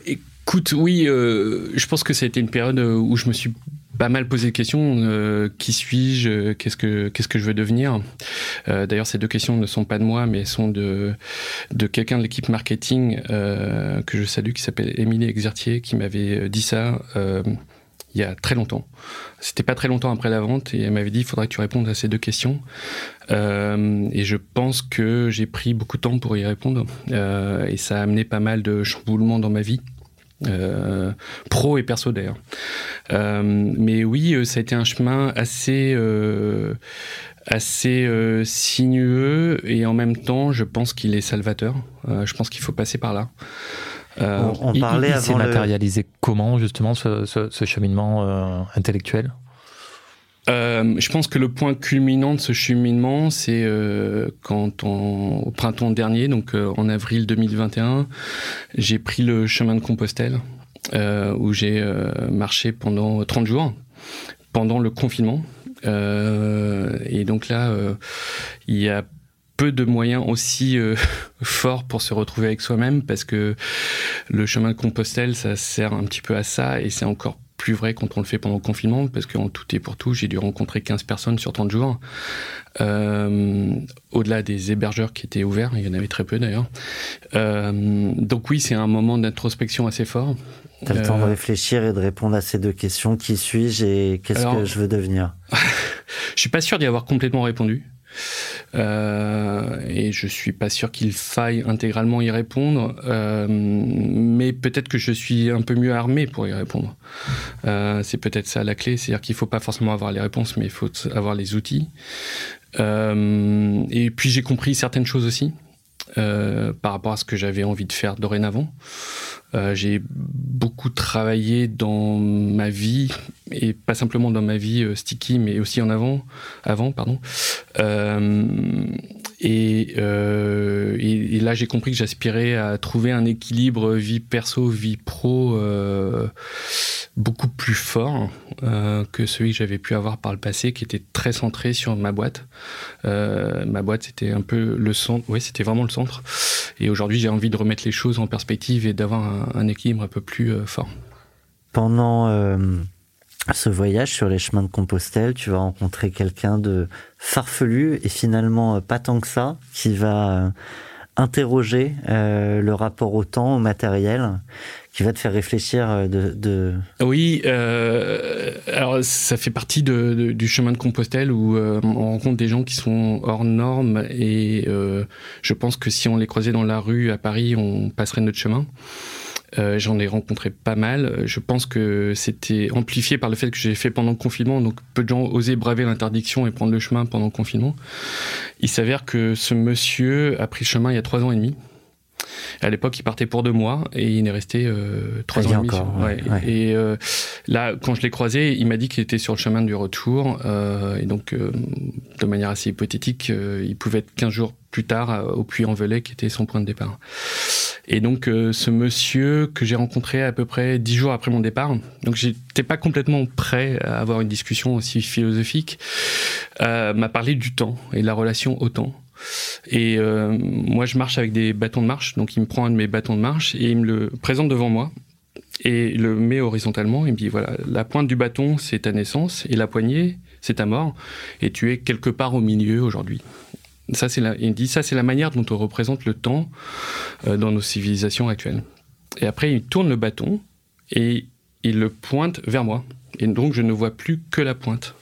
(laughs) écoute, oui, je pense que ça a été une période où je me suis pas mal posé de questions. Euh, qui suis-je Qu'est-ce que je veux devenir euh, D'ailleurs, ces deux questions ne sont pas de moi, mais sont de quelqu'un de l'équipe marketing euh, que je salue, qui s'appelle Émilie Exertier, qui m'avait dit ça il y a très longtemps. C'était pas très longtemps après la vente et elle m'avait dit il faudrait que tu répondes à ces deux questions. et je pense que j'ai pris beaucoup de temps pour y répondre et ça a amené pas mal de chamboulements dans ma vie. Euh, pro et perso d'ailleurs. Euh, mais oui, euh, ça a été un chemin assez assez sinueux et en même temps, je pense qu'il est salvateur. je pense qu'il faut passer par là. on, parlait il, il s'est matérialisé comment justement ce, ce cheminement intellectuel? Euh, je pense que le point culminant de ce cheminement, c'est euh, quand au printemps dernier, donc euh, en avril 2021, j'ai pris le chemin de Compostelle, où j'ai marché pendant 30 jours, pendant le confinement. et donc là, il y a peu de moyens aussi (laughs) forts pour se retrouver avec soi-même, parce que le chemin de Compostelle, ça sert un petit peu à ça, et c'est encore plus vrai quand on le fait pendant le confinement, parce qu'en tout et pour tout, j'ai dû rencontrer 15 personnes sur 30 jours. Euh, au-delà des hébergeurs qui étaient ouverts, il y en avait très peu d'ailleurs. Euh, donc oui, c'est un moment d'introspection assez fort. Tu as le temps de euh, réfléchir et de répondre à ces deux questions. Qui suis-je et qu'est-ce que je veux devenir? (laughs) Je suis pas sûr d'y avoir complètement répondu. Euh, et je suis pas sûr qu'il faille intégralement y répondre, euh, mais peut-être que je suis un peu mieux armé pour y répondre. Euh, c'est peut-être ça la clé, c'est-à-dire qu'il faut pas forcément avoir les réponses, mais il faut avoir les outils. et puis j'ai compris certaines choses aussi. par rapport à ce que j'avais envie de faire dorénavant. Euh, j'ai beaucoup travaillé dans ma vie et pas simplement dans ma vie euh, sticky, mais aussi en avant, avant, pardon. Euh, et, là, j'ai compris que j'aspirais à trouver un équilibre vie perso, vie pro beaucoup plus fort que celui que j'avais pu avoir par le passé, qui était très centré sur ma boîte. Ma boîte, c'était un peu le centre. Oui, c'était vraiment le centre. Et aujourd'hui, j'ai envie de remettre les choses en perspective et d'avoir un, un, équilibre un peu plus euh, fort. Pendant ce voyage sur les chemins de Compostelle, tu vas rencontrer quelqu'un de farfelu et finalement pas tant que ça, qui va interroger le rapport au temps, au matériel qui va te faire réfléchir euh, de. Oui, euh, alors ça fait partie de, du chemin de Compostelle où euh, on rencontre des gens qui sont hors normes et je pense que si on les croisait dans la rue à Paris, on passerait notre chemin. J'en ai rencontré pas mal. Je pense que c'était amplifié par le fait que j'ai fait pendant le confinement, donc peu de gens osaient braver l'interdiction et prendre le chemin pendant le confinement. Il s'avère que ce monsieur a pris le chemin il y a trois ans et demi. À l'époque, il partait pour deux mois et il est resté euh, trois ans et demi. Et euh, là, quand je l'ai croisé, il m'a dit qu'il était sur le chemin du retour. Euh, et donc, de manière assez hypothétique, il pouvait être 15 jours plus tard au Puy-en-Velay, qui était son point de départ. Et donc, ce monsieur que j'ai rencontré à peu près dix jours après mon départ, donc j'étais pas complètement prêt à avoir une discussion aussi philosophique, m'a parlé du temps et de la relation au temps. Et euh, moi, je marche avec des bâtons de marche. Donc, il me prend un de mes bâtons de marche et il me le présente devant moi et le met horizontalement. Il me dit voilà, la pointe du bâton, c'est ta naissance et la poignée, c'est ta mort. Et tu es quelque part au milieu aujourd'hui. Ça, c'est la, il dit ça, c'est la manière dont on représente le temps euh, dans nos civilisations actuelles. Et après, il tourne le bâton et il le pointe vers moi. Et donc, je ne vois plus que la pointe.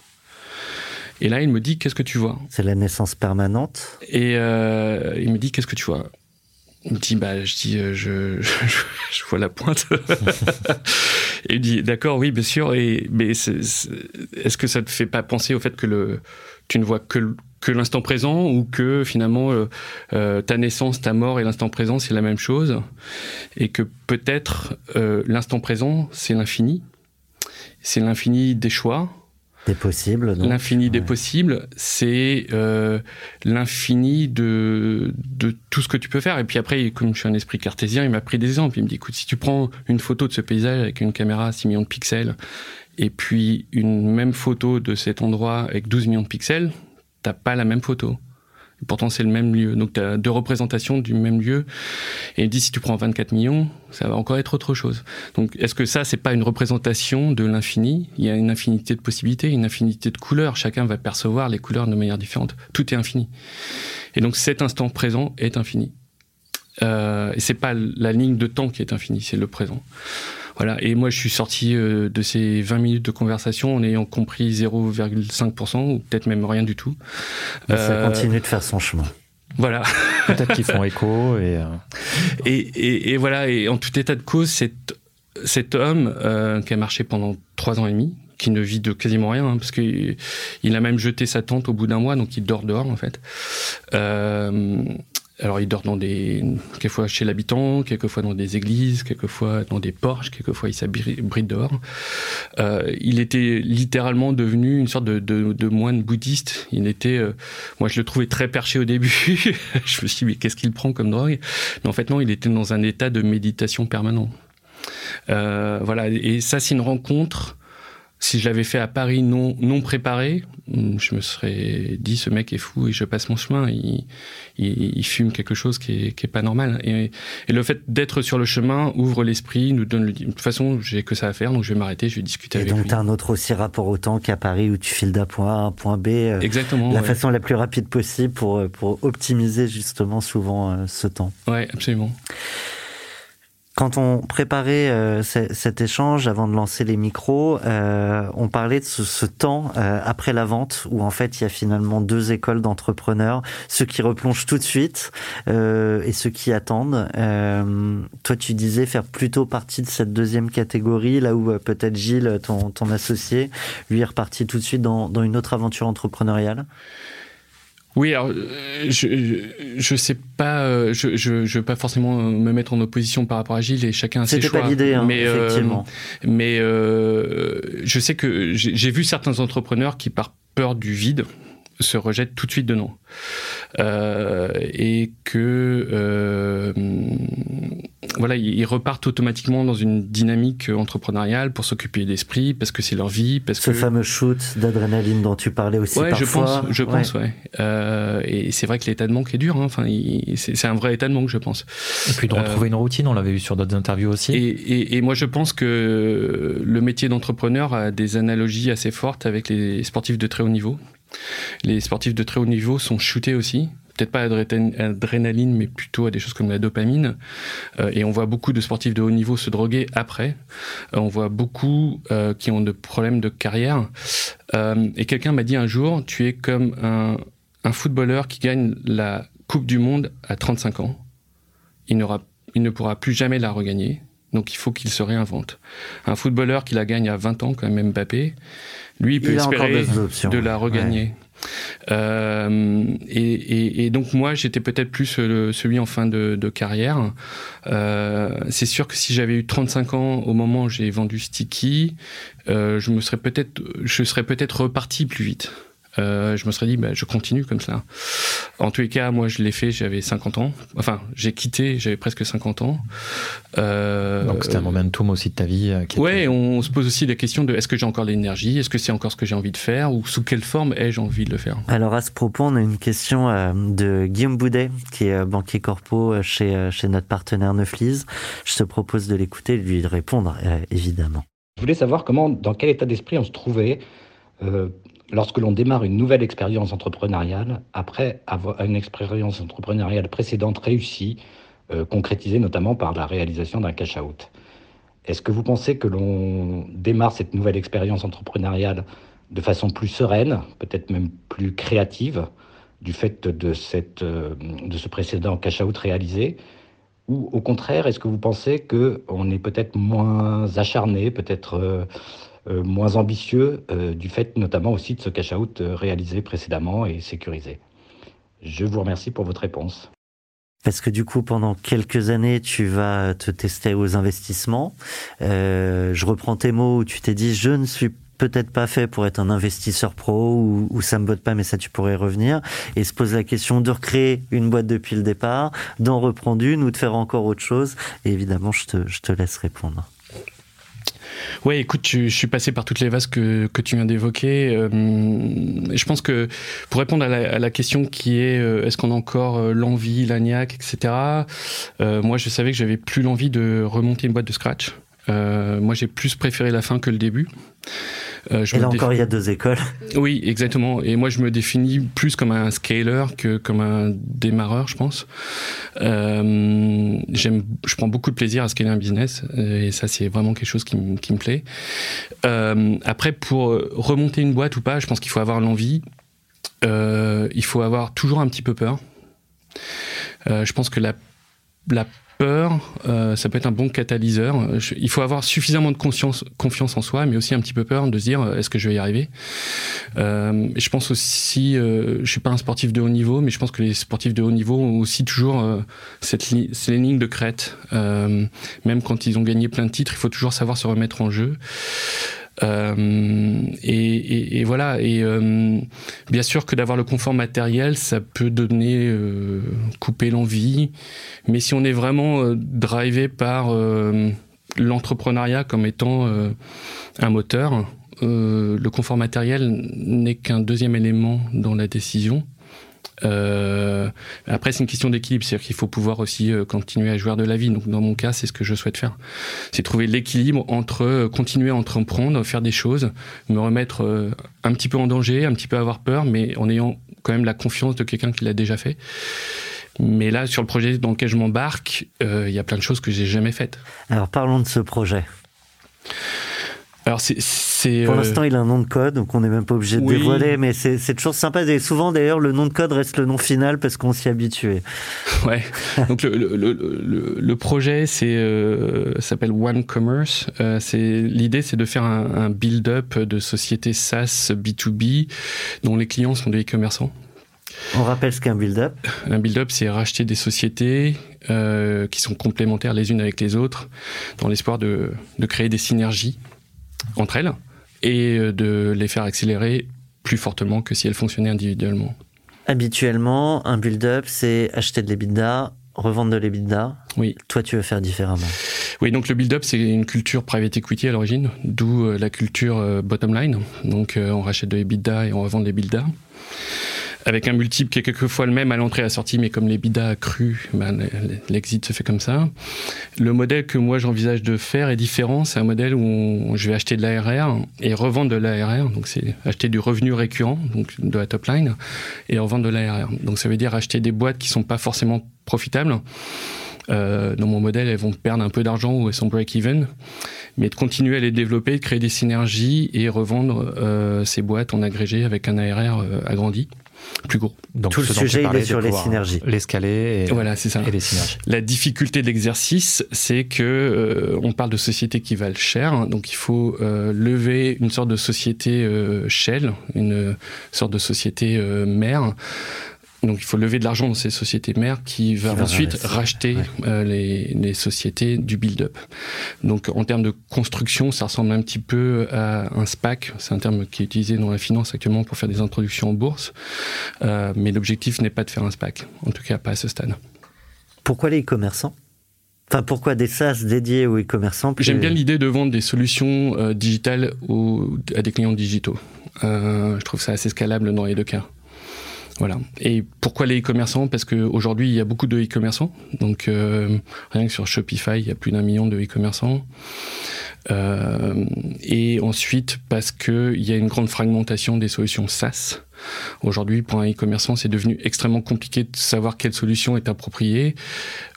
Et là, il me dit Qu'est-ce que tu vois? C'est la naissance permanente. Et euh, il me dit Qu'est-ce que tu vois? Il me dit Bah, je dis euh, je, (laughs) je, vois la pointe. (laughs) et il dit D'accord, oui, bien sûr. Et, mais est-ce que ça te fait pas penser au fait que le, tu ne vois que, que l'instant présent ou que finalement euh, ta naissance, ta mort et l'instant présent, c'est la même chose Et que peut-être l'instant présent, c'est l'infini C'est l'infini des choix des possibles. L'infini des possibles, c'est euh, l'infini de, de tout ce que tu peux faire. Et puis après, comme je suis un esprit cartésien, il m'a pris des exemples. Il me dit, écoute, si tu prends une photo de ce paysage avec une caméra à 6 millions de pixels, et puis une même photo de cet endroit avec 12 millions de pixels, t'as pas la même photo pourtant, c'est le même lieu. Donc, tu as deux représentations du même lieu. Et il dit, si tu prends 24 millions, ça va encore être autre chose. Donc, est-ce que ça, c'est pas une représentation de l'infini? Il y a une infinité de possibilités, une infinité de couleurs. Chacun va percevoir les couleurs de manière différente. Tout est infini. Et donc, cet instant présent est infini. Euh, et c'est pas la ligne de temps qui est infinie, c'est le présent. Voilà. Et moi, je suis sorti euh, de ces 20 minutes de conversation en ayant compris 0,5% ou peut-être même rien du tout. Mais ça euh, continue de faire son chemin. Voilà. Peut-être qu'ils font (laughs) écho euh, et, et, et, voilà. Et en tout état de cause, cet, cet homme qui a marché pendant trois ans et demi, qui ne vit de quasiment rien, hein, parce qu'il il a même jeté sa tente au bout d'un mois, donc il dort dehors en fait. Euh, alors, il dort dans des, quelquefois chez l'habitant, quelquefois dans des églises, quelquefois dans des porches, quelquefois il s'abrite dehors. Euh, il était littéralement devenu une sorte de, de, moine bouddhiste. Il était, euh, moi je le trouvais très perché au début. (laughs) je me suis dit, mais qu'est-ce qu'il prend comme drogue? Mais en fait, non, il était dans un état de méditation permanent. Euh, voilà, et ça, c'est une rencontre si je l'avais fait à Paris non, non préparé, je me serais dit ce mec est fou et je passe mon chemin. Il, il, fume quelque chose qui est, qui est pas normal. Et, et le fait d'être sur le chemin ouvre l'esprit, nous donne. Le, de toute façon, j'ai que ça à faire, donc je vais m'arrêter, je vais discuter avec lui. Et donc, tu as un autre aussi rapport au temps qu'à Paris où tu files d'un point A à un point B. Euh, Exactement. La façon la plus rapide possible pour, pour optimiser justement souvent euh, ce temps. Ouais, absolument. Quand on préparait euh, cet échange avant de lancer les micros, euh, on parlait de ce, temps euh, après la vente où en fait il y a finalement deux écoles d'entrepreneurs, ceux qui replongent tout de suite et ceux qui attendent. toi, tu disais faire plutôt partie de cette deuxième catégorie, là où peut-être Gilles, ton, associé, lui est reparti tout de suite dans, dans une autre aventure entrepreneuriale. Oui, alors euh, je je sais pas, euh, je, je je veux pas forcément me mettre en opposition par rapport à Gilles et chacun a ses choix. C'était pas l'idée, hein, mais euh, effectivement. mais je sais que j'ai vu certains entrepreneurs qui par peur du vide se rejettent tout de suite dedans. Euh, et que euh, voilà, ils repartent automatiquement dans une dynamique entrepreneuriale pour s'occuper d'esprit parce que c'est leur vie. Parce Ce fameux shoot d'adrénaline dont tu parlais aussi ouais, parfois. je pense, je pense, ouais. Euh, et c'est vrai que l'état de manque est dur. Hein. Enfin, c'est un vrai état de manque, je pense. Et puis de retrouver une routine, on l'avait vu sur d'autres interviews aussi. Et, et, et, moi, je pense que le métier d'entrepreneur a des analogies assez fortes avec les sportifs de très haut niveau. Les sportifs de très haut niveau sont shootés aussi peut-être pas à l'adrénaline, mais plutôt à des choses comme la dopamine. Euh, et on voit beaucoup de sportifs de haut niveau se droguer après. on voit beaucoup qui ont des problèmes de carrière. et quelqu'un m'a dit un jour, tu es comme un, footballeur qui gagne la Coupe du Monde à 35 ans. Il, il ne pourra plus jamais la regagner. Donc il faut qu'il se réinvente. Un footballeur qui la gagne à 20 ans, comme Mbappé, lui, il peut espérer de la regagner. Euh, et, donc moi, j'étais peut-être plus celui en fin de, carrière. Euh, c'est sûr que si j'avais eu 35 ans au moment où j'ai vendu Sticky, euh, je me serais peut-être, je serais peut-être reparti plus vite. Euh, je me serais dit, bah, je continue comme ça. En tous les cas, moi, je l'ai fait, j'avais 50 ans. Enfin, j'ai quitté, j'avais presque 50 ans. Euh, Donc, c'était un momentum aussi de ta vie. Euh, ouais, on se pose aussi la question de est-ce que j'ai encore l'énergie? Est-ce que c'est encore ce que j'ai envie de faire? Ou sous quelle forme ai-je envie de le faire? Alors, à ce propos, on a une question de Guillaume Boudet, qui est banquier corpo chez, chez notre partenaire Neuflise. Je te propose de l'écouter et de lui répondre, évidemment. Je voulais savoir comment, dans quel état d'esprit on se trouvait lorsque l'on démarre une nouvelle expérience entrepreneuriale, après avoir une expérience entrepreneuriale précédente réussie, euh, concrétisée notamment par la réalisation d'un cash-out. Est-ce que vous pensez que l'on démarre cette nouvelle expérience entrepreneuriale de façon plus sereine, peut-être même plus créative, du fait de, euh, de ce précédent cash-out réalisé? Ou au contraire, est-ce que vous pensez qu'on est peut-être moins acharné, peut-être... Euh, moins ambitieux euh, du fait notamment aussi de ce cash-out euh, réalisé précédemment et sécurisé. Je vous remercie pour votre réponse. Parce que du coup, pendant quelques années, tu vas te tester aux investissements? je reprends tes mots où tu t'es dit, je ne suis peut-être pas fait pour être un investisseur pro ou, ou ça me botte pas, mais ça tu pourrais revenir. Et se pose la question de recréer une boîte depuis le départ, d'en reprendre une ou de faire encore autre chose. Et évidemment, je te laisse répondre. Ouais, écoute, je, suis passé par toutes les vases que, tu viens d'évoquer. Euh, je pense que pour répondre à la, question qui est euh, est-ce qu'on a encore euh, l'envie, l'agnac, etc. moi, je savais que j'avais plus l'envie de remonter une boîte de scratch. Moi, j'ai plus préféré la fin que le début. Euh, et là encore, il y a deux écoles. (laughs) Oui, exactement. Et moi, je me définis plus comme un scaler que comme un démarreur, je pense. Euh, je prends beaucoup de plaisir à scaler un business, euh, et ça, c'est vraiment quelque chose qui, qui me plaît. Euh, après, pour remonter une boîte ou pas, je pense qu'il faut avoir l'envie. Euh, il faut avoir toujours un petit peu peur. je pense que la, la peur, euh, ça peut être un bon catalyseur. il faut avoir suffisamment de conscience, confiance en soi, mais aussi un petit peu peur de se dire euh, est-ce que je vais y arriver? Euh, je pense aussi, je suis pas un sportif de haut niveau, mais je pense que les sportifs de haut niveau ont aussi toujours cette ces lignes de crête. même quand ils ont gagné plein de titres, il faut toujours savoir se remettre en jeu. Euh, et, voilà. Et euh, bien sûr que d'avoir le confort matériel, ça peut donner, euh, couper l'envie. Mais si on est vraiment drivé par l'entrepreneuriat comme étant un moteur, le confort matériel n'est qu'un deuxième élément dans la décision. Euh, après, c'est une question d'équilibre, c'est-à-dire qu'il faut pouvoir aussi euh, continuer à jouer de la vie. Donc, dans mon cas, c'est ce que je souhaite faire. C'est trouver l'équilibre entre euh, continuer à entreprendre, faire des choses, me remettre un petit peu en danger, un petit peu avoir peur, mais en ayant quand même la confiance de quelqu'un qui l'a déjà fait. Mais là, sur le projet dans lequel je m'embarque, il y a plein de choses que j'ai jamais faites. Alors, parlons de ce projet. Alors c'est, Pour euh, l'instant, il a un nom de code, donc on n'est même pas obligé de dévoiler, mais c'est, toujours sympa. Et souvent, d'ailleurs, le nom de code reste le nom final parce qu'on s'y habitué. (laughs) Ouais. donc le, le, le, le, projet, c'est euh, s'appelle One Commerce. Euh, c'est l'idée, c'est de faire un, un build-up de sociétés SaaS B2B dont les clients sont des e-commerçants. On rappelle ce qu'est un build-up. Un build-up, c'est racheter des sociétés euh, qui sont complémentaires les unes avec les autres, dans l'espoir de, de créer des synergies entre elles et euh, de les faire accélérer plus fortement que si elles fonctionnaient individuellement. Habituellement, un build-up, c'est acheter de l'EBITDA, revendre de l'EBITDA. Oui. Toi, tu veux faire différemment. Oui, donc le build-up, c'est une culture private equity à l'origine, d'où euh, la culture euh, bottom line. Donc, on rachète de l'EBITDA et on revend de l'EBITDA. Avec un multiple qui est quelquefois le même à l'entrée et à la sortie, mais comme les bidas crus, ben, l'exit se fait comme ça. Le modèle que moi j'envisage de faire est différent. C'est un modèle où je vais acheter de l'ARR et revendre de l'ARR. Donc c'est acheter du revenu récurrent, donc de la top line, et revendre de l'ARR. Donc ça veut dire acheter des boîtes qui sont pas forcément profitables. Euh, dans mon modèle, elles vont perdre un peu d'argent ou elles sont break-even, mais de continuer à les développer, de créer des synergies et revendre euh, ces boîtes en agrégé avec un ARR euh, agrandi plus gros. Donc tout le sujet il est sur les synergies. L'escalier et, voilà, c'est ça. et les synergies. La difficulté de l'exercice, c'est que euh, on parle de sociétés qui valent cher, donc il faut euh, lever une sorte de société euh, shell, une sorte de société mère donc il faut lever de l'argent dans ces sociétés mères qui va ensuite racheter euh, les, les, sociétés du build-up. Donc en termes de construction, ça ressemble un petit peu à un SPAC. C'est un terme qui est utilisé dans la finance actuellement pour faire des introductions en bourse. Euh, mais l'objectif n'est pas de faire un SPAC, en tout cas pas à ce stade. Pourquoi les e-commerçants Enfin, pourquoi des SaaS dédiés aux e-commerçants J'aime bien l'idée de vendre des solutions euh, digitales à des clients digitaux. Je trouve ça assez scalable dans les deux cas. Voilà. Et pourquoi les e-commerçants? Parce qu'aujourd'hui, il y a beaucoup de e-commerçants. Donc, euh, rien que sur Shopify, il y a plus d'un million de e-commerçants. Euh, et ensuite, parce qu'il y a une grande fragmentation des solutions SaaS. Aujourd'hui, pour un e-commerçant, c'est devenu extrêmement compliqué de savoir quelle solution est appropriée,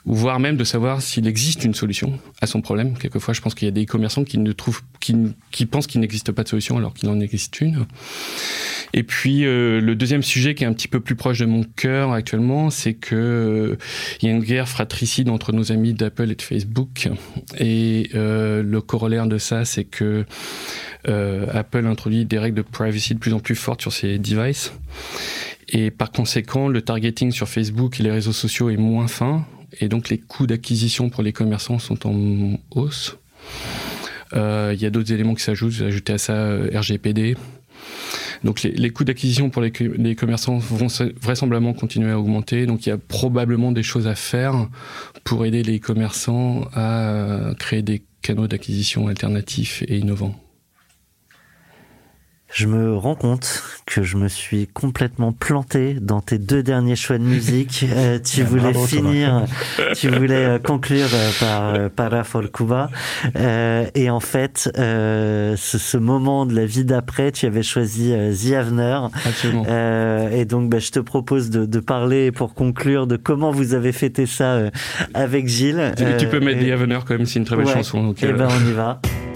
voire même de savoir s'il existe une solution à son problème. Quelquefois, je pense qu'il y a des e-commerçants qui ne trouvent, qui, qui pensent qu'il n'existe pas de solution alors qu'il en existe une. Et puis euh, le deuxième sujet qui est un petit peu plus proche de mon cœur actuellement, c'est que euh, il y a une guerre fratricide entre nos amis d'Apple et de Facebook. Et euh, le corollaire de ça, c'est que Apple introduit des règles de privacy de plus en plus fortes sur ses devices. Et par conséquent, le targeting sur Facebook et les réseaux sociaux est moins fin. Et donc les coûts d'acquisition pour les commerçants sont en hausse. Il y a d'autres éléments qui s'ajoutent. Ajouter à ça RGPD, donc les, coûts d'acquisition pour les, les, commerçants vont vraisemblablement continuer à augmenter. Donc il y a probablement des choses à faire pour aider les commerçants à créer des canaux d'acquisition alternatifs et innovants je me rends compte que je me suis complètement planté dans tes deux derniers choix de musique. (laughs) Euh, tu voulais finir, (laughs) tu voulais euh, conclure euh, par Para Folkuba. et en fait, ce, ce, moment de la vie d'après, tu avais choisi The Avener. et donc, bah, je te propose de, de, parler pour conclure de comment vous avez fêté ça avec Gilles. Tu, peux mettre The Avener quand même, c'est une très belle chanson. Donc, et eh ben, on y va. (laughs)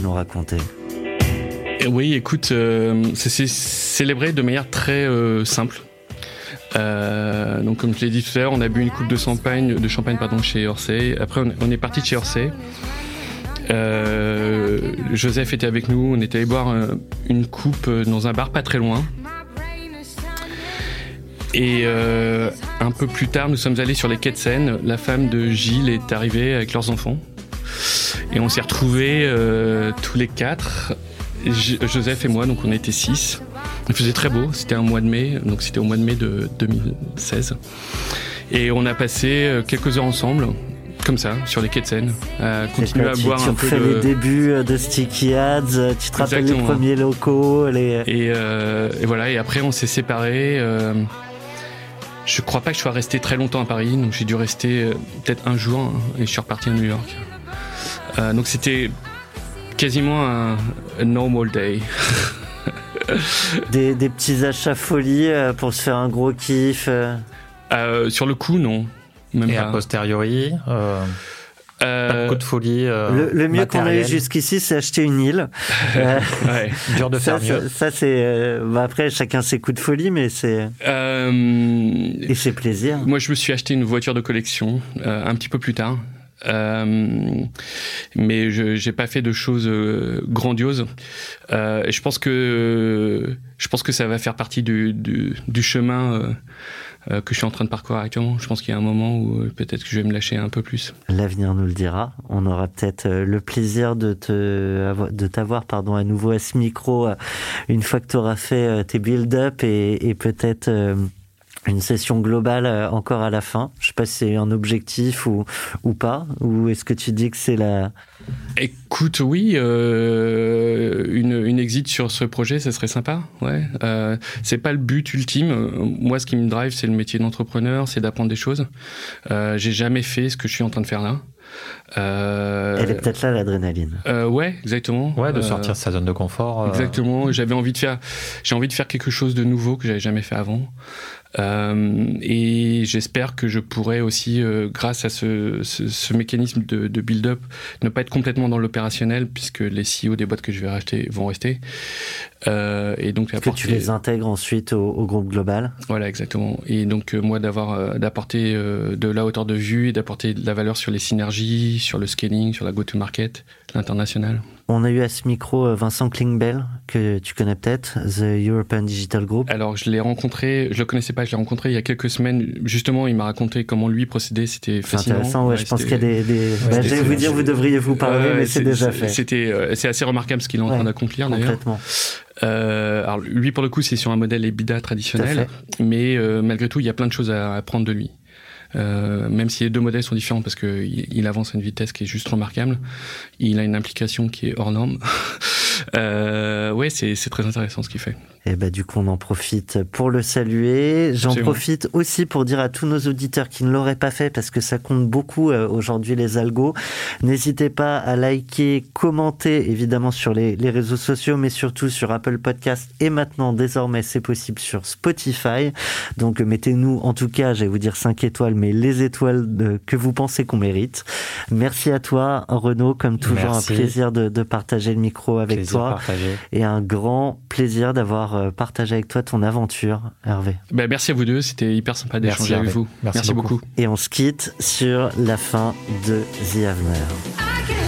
nous raconter? Eh Oui, écoute, euh, c'est célébré de manière très euh, simple. Euh, donc comme je l'ai dit tout à l'heure, on a bu une coupe de champagne, de champagne pardon, chez Orsay. Après, on est parti de chez Orsay. Joseph était avec nous. On était allé boire une coupe dans un bar pas très loin. Et un peu plus tard, nous sommes allés sur les quais de Seine. La femme de Gilles est arrivée avec leurs enfants. Et on s'est retrouvés euh, tous les quatre, Joseph et moi, donc on était six. Il faisait très beau, c'était un mois de mai, donc c'était au mois de mai de 2016. Et on a passé euh, quelques heures ensemble, comme ça, sur les quais de Seine, à continuer à boire un peu. Tu les débuts de Sticky Ads, tu te rappelles les premiers locaux. Les... Et, euh, et, voilà, et après on s'est séparés. Euh, je crois pas que je sois resté très longtemps à Paris, donc j'ai dû rester peut-être un jour, hein, et je suis reparti à New York. Euh, donc c'était quasiment un, normal day. des, petits achats folie euh, pour se faire un gros kiff euh. Sur le coup, non. Même Et a posteriori pas de coup de folie. le, mieux qu'on a eu jusqu'ici, c'est acheter une île. (laughs) ouais, dur de faire mieux. Ça, c'est. Bah, après, chacun ses coups de folie, mais c'est. Et c'est plaisir. Moi, je me suis acheté une voiture de collection un petit peu plus tard. Euh, mais je j'ai pas fait de choses euh, grandioses. Euh, je pense que je pense que ça va faire partie du, chemin que je suis en train de parcourir actuellement. Je pense qu'il y a un moment où peut-être que je vais me lâcher un peu plus. L'avenir nous le dira. On aura peut-être le plaisir de t'avoir à nouveau à ce micro une fois que tu auras fait tes build-up et peut-être une session globale euh, encore à la fin. Je sais pas si c'est un objectif ou, ou pas, ou est-ce que tu dis que c'est la... Écoute, oui, euh, une, une, exit sur ce projet, ça serait sympa. Ouais, euh, c'est pas le but ultime. Moi, ce qui me drive, c'est le métier d'entrepreneur, c'est d'apprendre des choses. Euh, J'ai jamais fait ce que je suis en train de faire là. Euh, Elle est peut-être là l'adrénaline. Euh, ouais, exactement. Ouais, de sortir de sa zone de confort. Exactement. J'avais envie de faire, j'ai envie de faire quelque chose de nouveau que j'avais jamais fait avant. Euh, et j'espère que je pourrai aussi, euh, grâce à ce, mécanisme de, de build-up, ne pas être complètement dans l'opérationnel, puisque les CEO des boîtes que je vais racheter vont rester. Euh, et donc que tu les intègres ensuite au, au, groupe global. Voilà, exactement. Et donc euh, moi d'avoir euh, d'apporter de la hauteur de vue et d'apporter de la valeur sur les synergies, sur le scaling, sur la go-to-market, l'international. On a eu à ce micro Vincent Klingbell, que tu connais peut-être, The European Digital Group. Alors, je l'ai rencontré, je le connaissais pas, je l'ai rencontré il y a quelques semaines. Justement, il m'a raconté comment lui procédait, c'était fascinant. intéressant, ouais, ouais je pense qu'il y a des... des... Ouais, bah, je vais vous dire, vous devriez vous parler, mais c'est déjà fait. C'était, c'est assez remarquable ce qu'il est en train d'accomplir, d'ailleurs. Complètement. Euh, alors lui, pour le coup, c'est sur un modèle EBITDA traditionnel, mais euh, malgré tout, il y a plein de choses à apprendre de lui. Euh, même si les deux modèles sont différents parce qu'il il avance à une vitesse qui est juste remarquable, il a une implication qui est hors norme. (laughs) euh, ouais, c'est très intéressant ce qu'il fait. Et bah, du coup, on en profite pour le saluer. J'en profite aussi pour dire à tous nos auditeurs qui ne l'auraient pas fait, parce que ça compte beaucoup euh, aujourd'hui les algos. N'hésitez pas à liker, commenter, évidemment, sur les, les, réseaux sociaux, mais surtout sur Apple Podcast. Et maintenant, désormais, c'est possible sur Spotify. Donc, mettez-nous, en tout cas, j'allais vous dire 5 étoiles, mais les étoiles de, que vous pensez qu'on mérite. Merci à toi, Renaud. Comme toujours, Merci. un plaisir de, de, partager le micro avec plaisir toi. Partagé. Et un grand plaisir d'avoir partager avec toi ton aventure, Hervé. Ben, merci à vous deux, c'était hyper sympa d'échanger avec vous. Merci, merci beaucoup. beaucoup. Et on se quitte sur la fin de The Avener.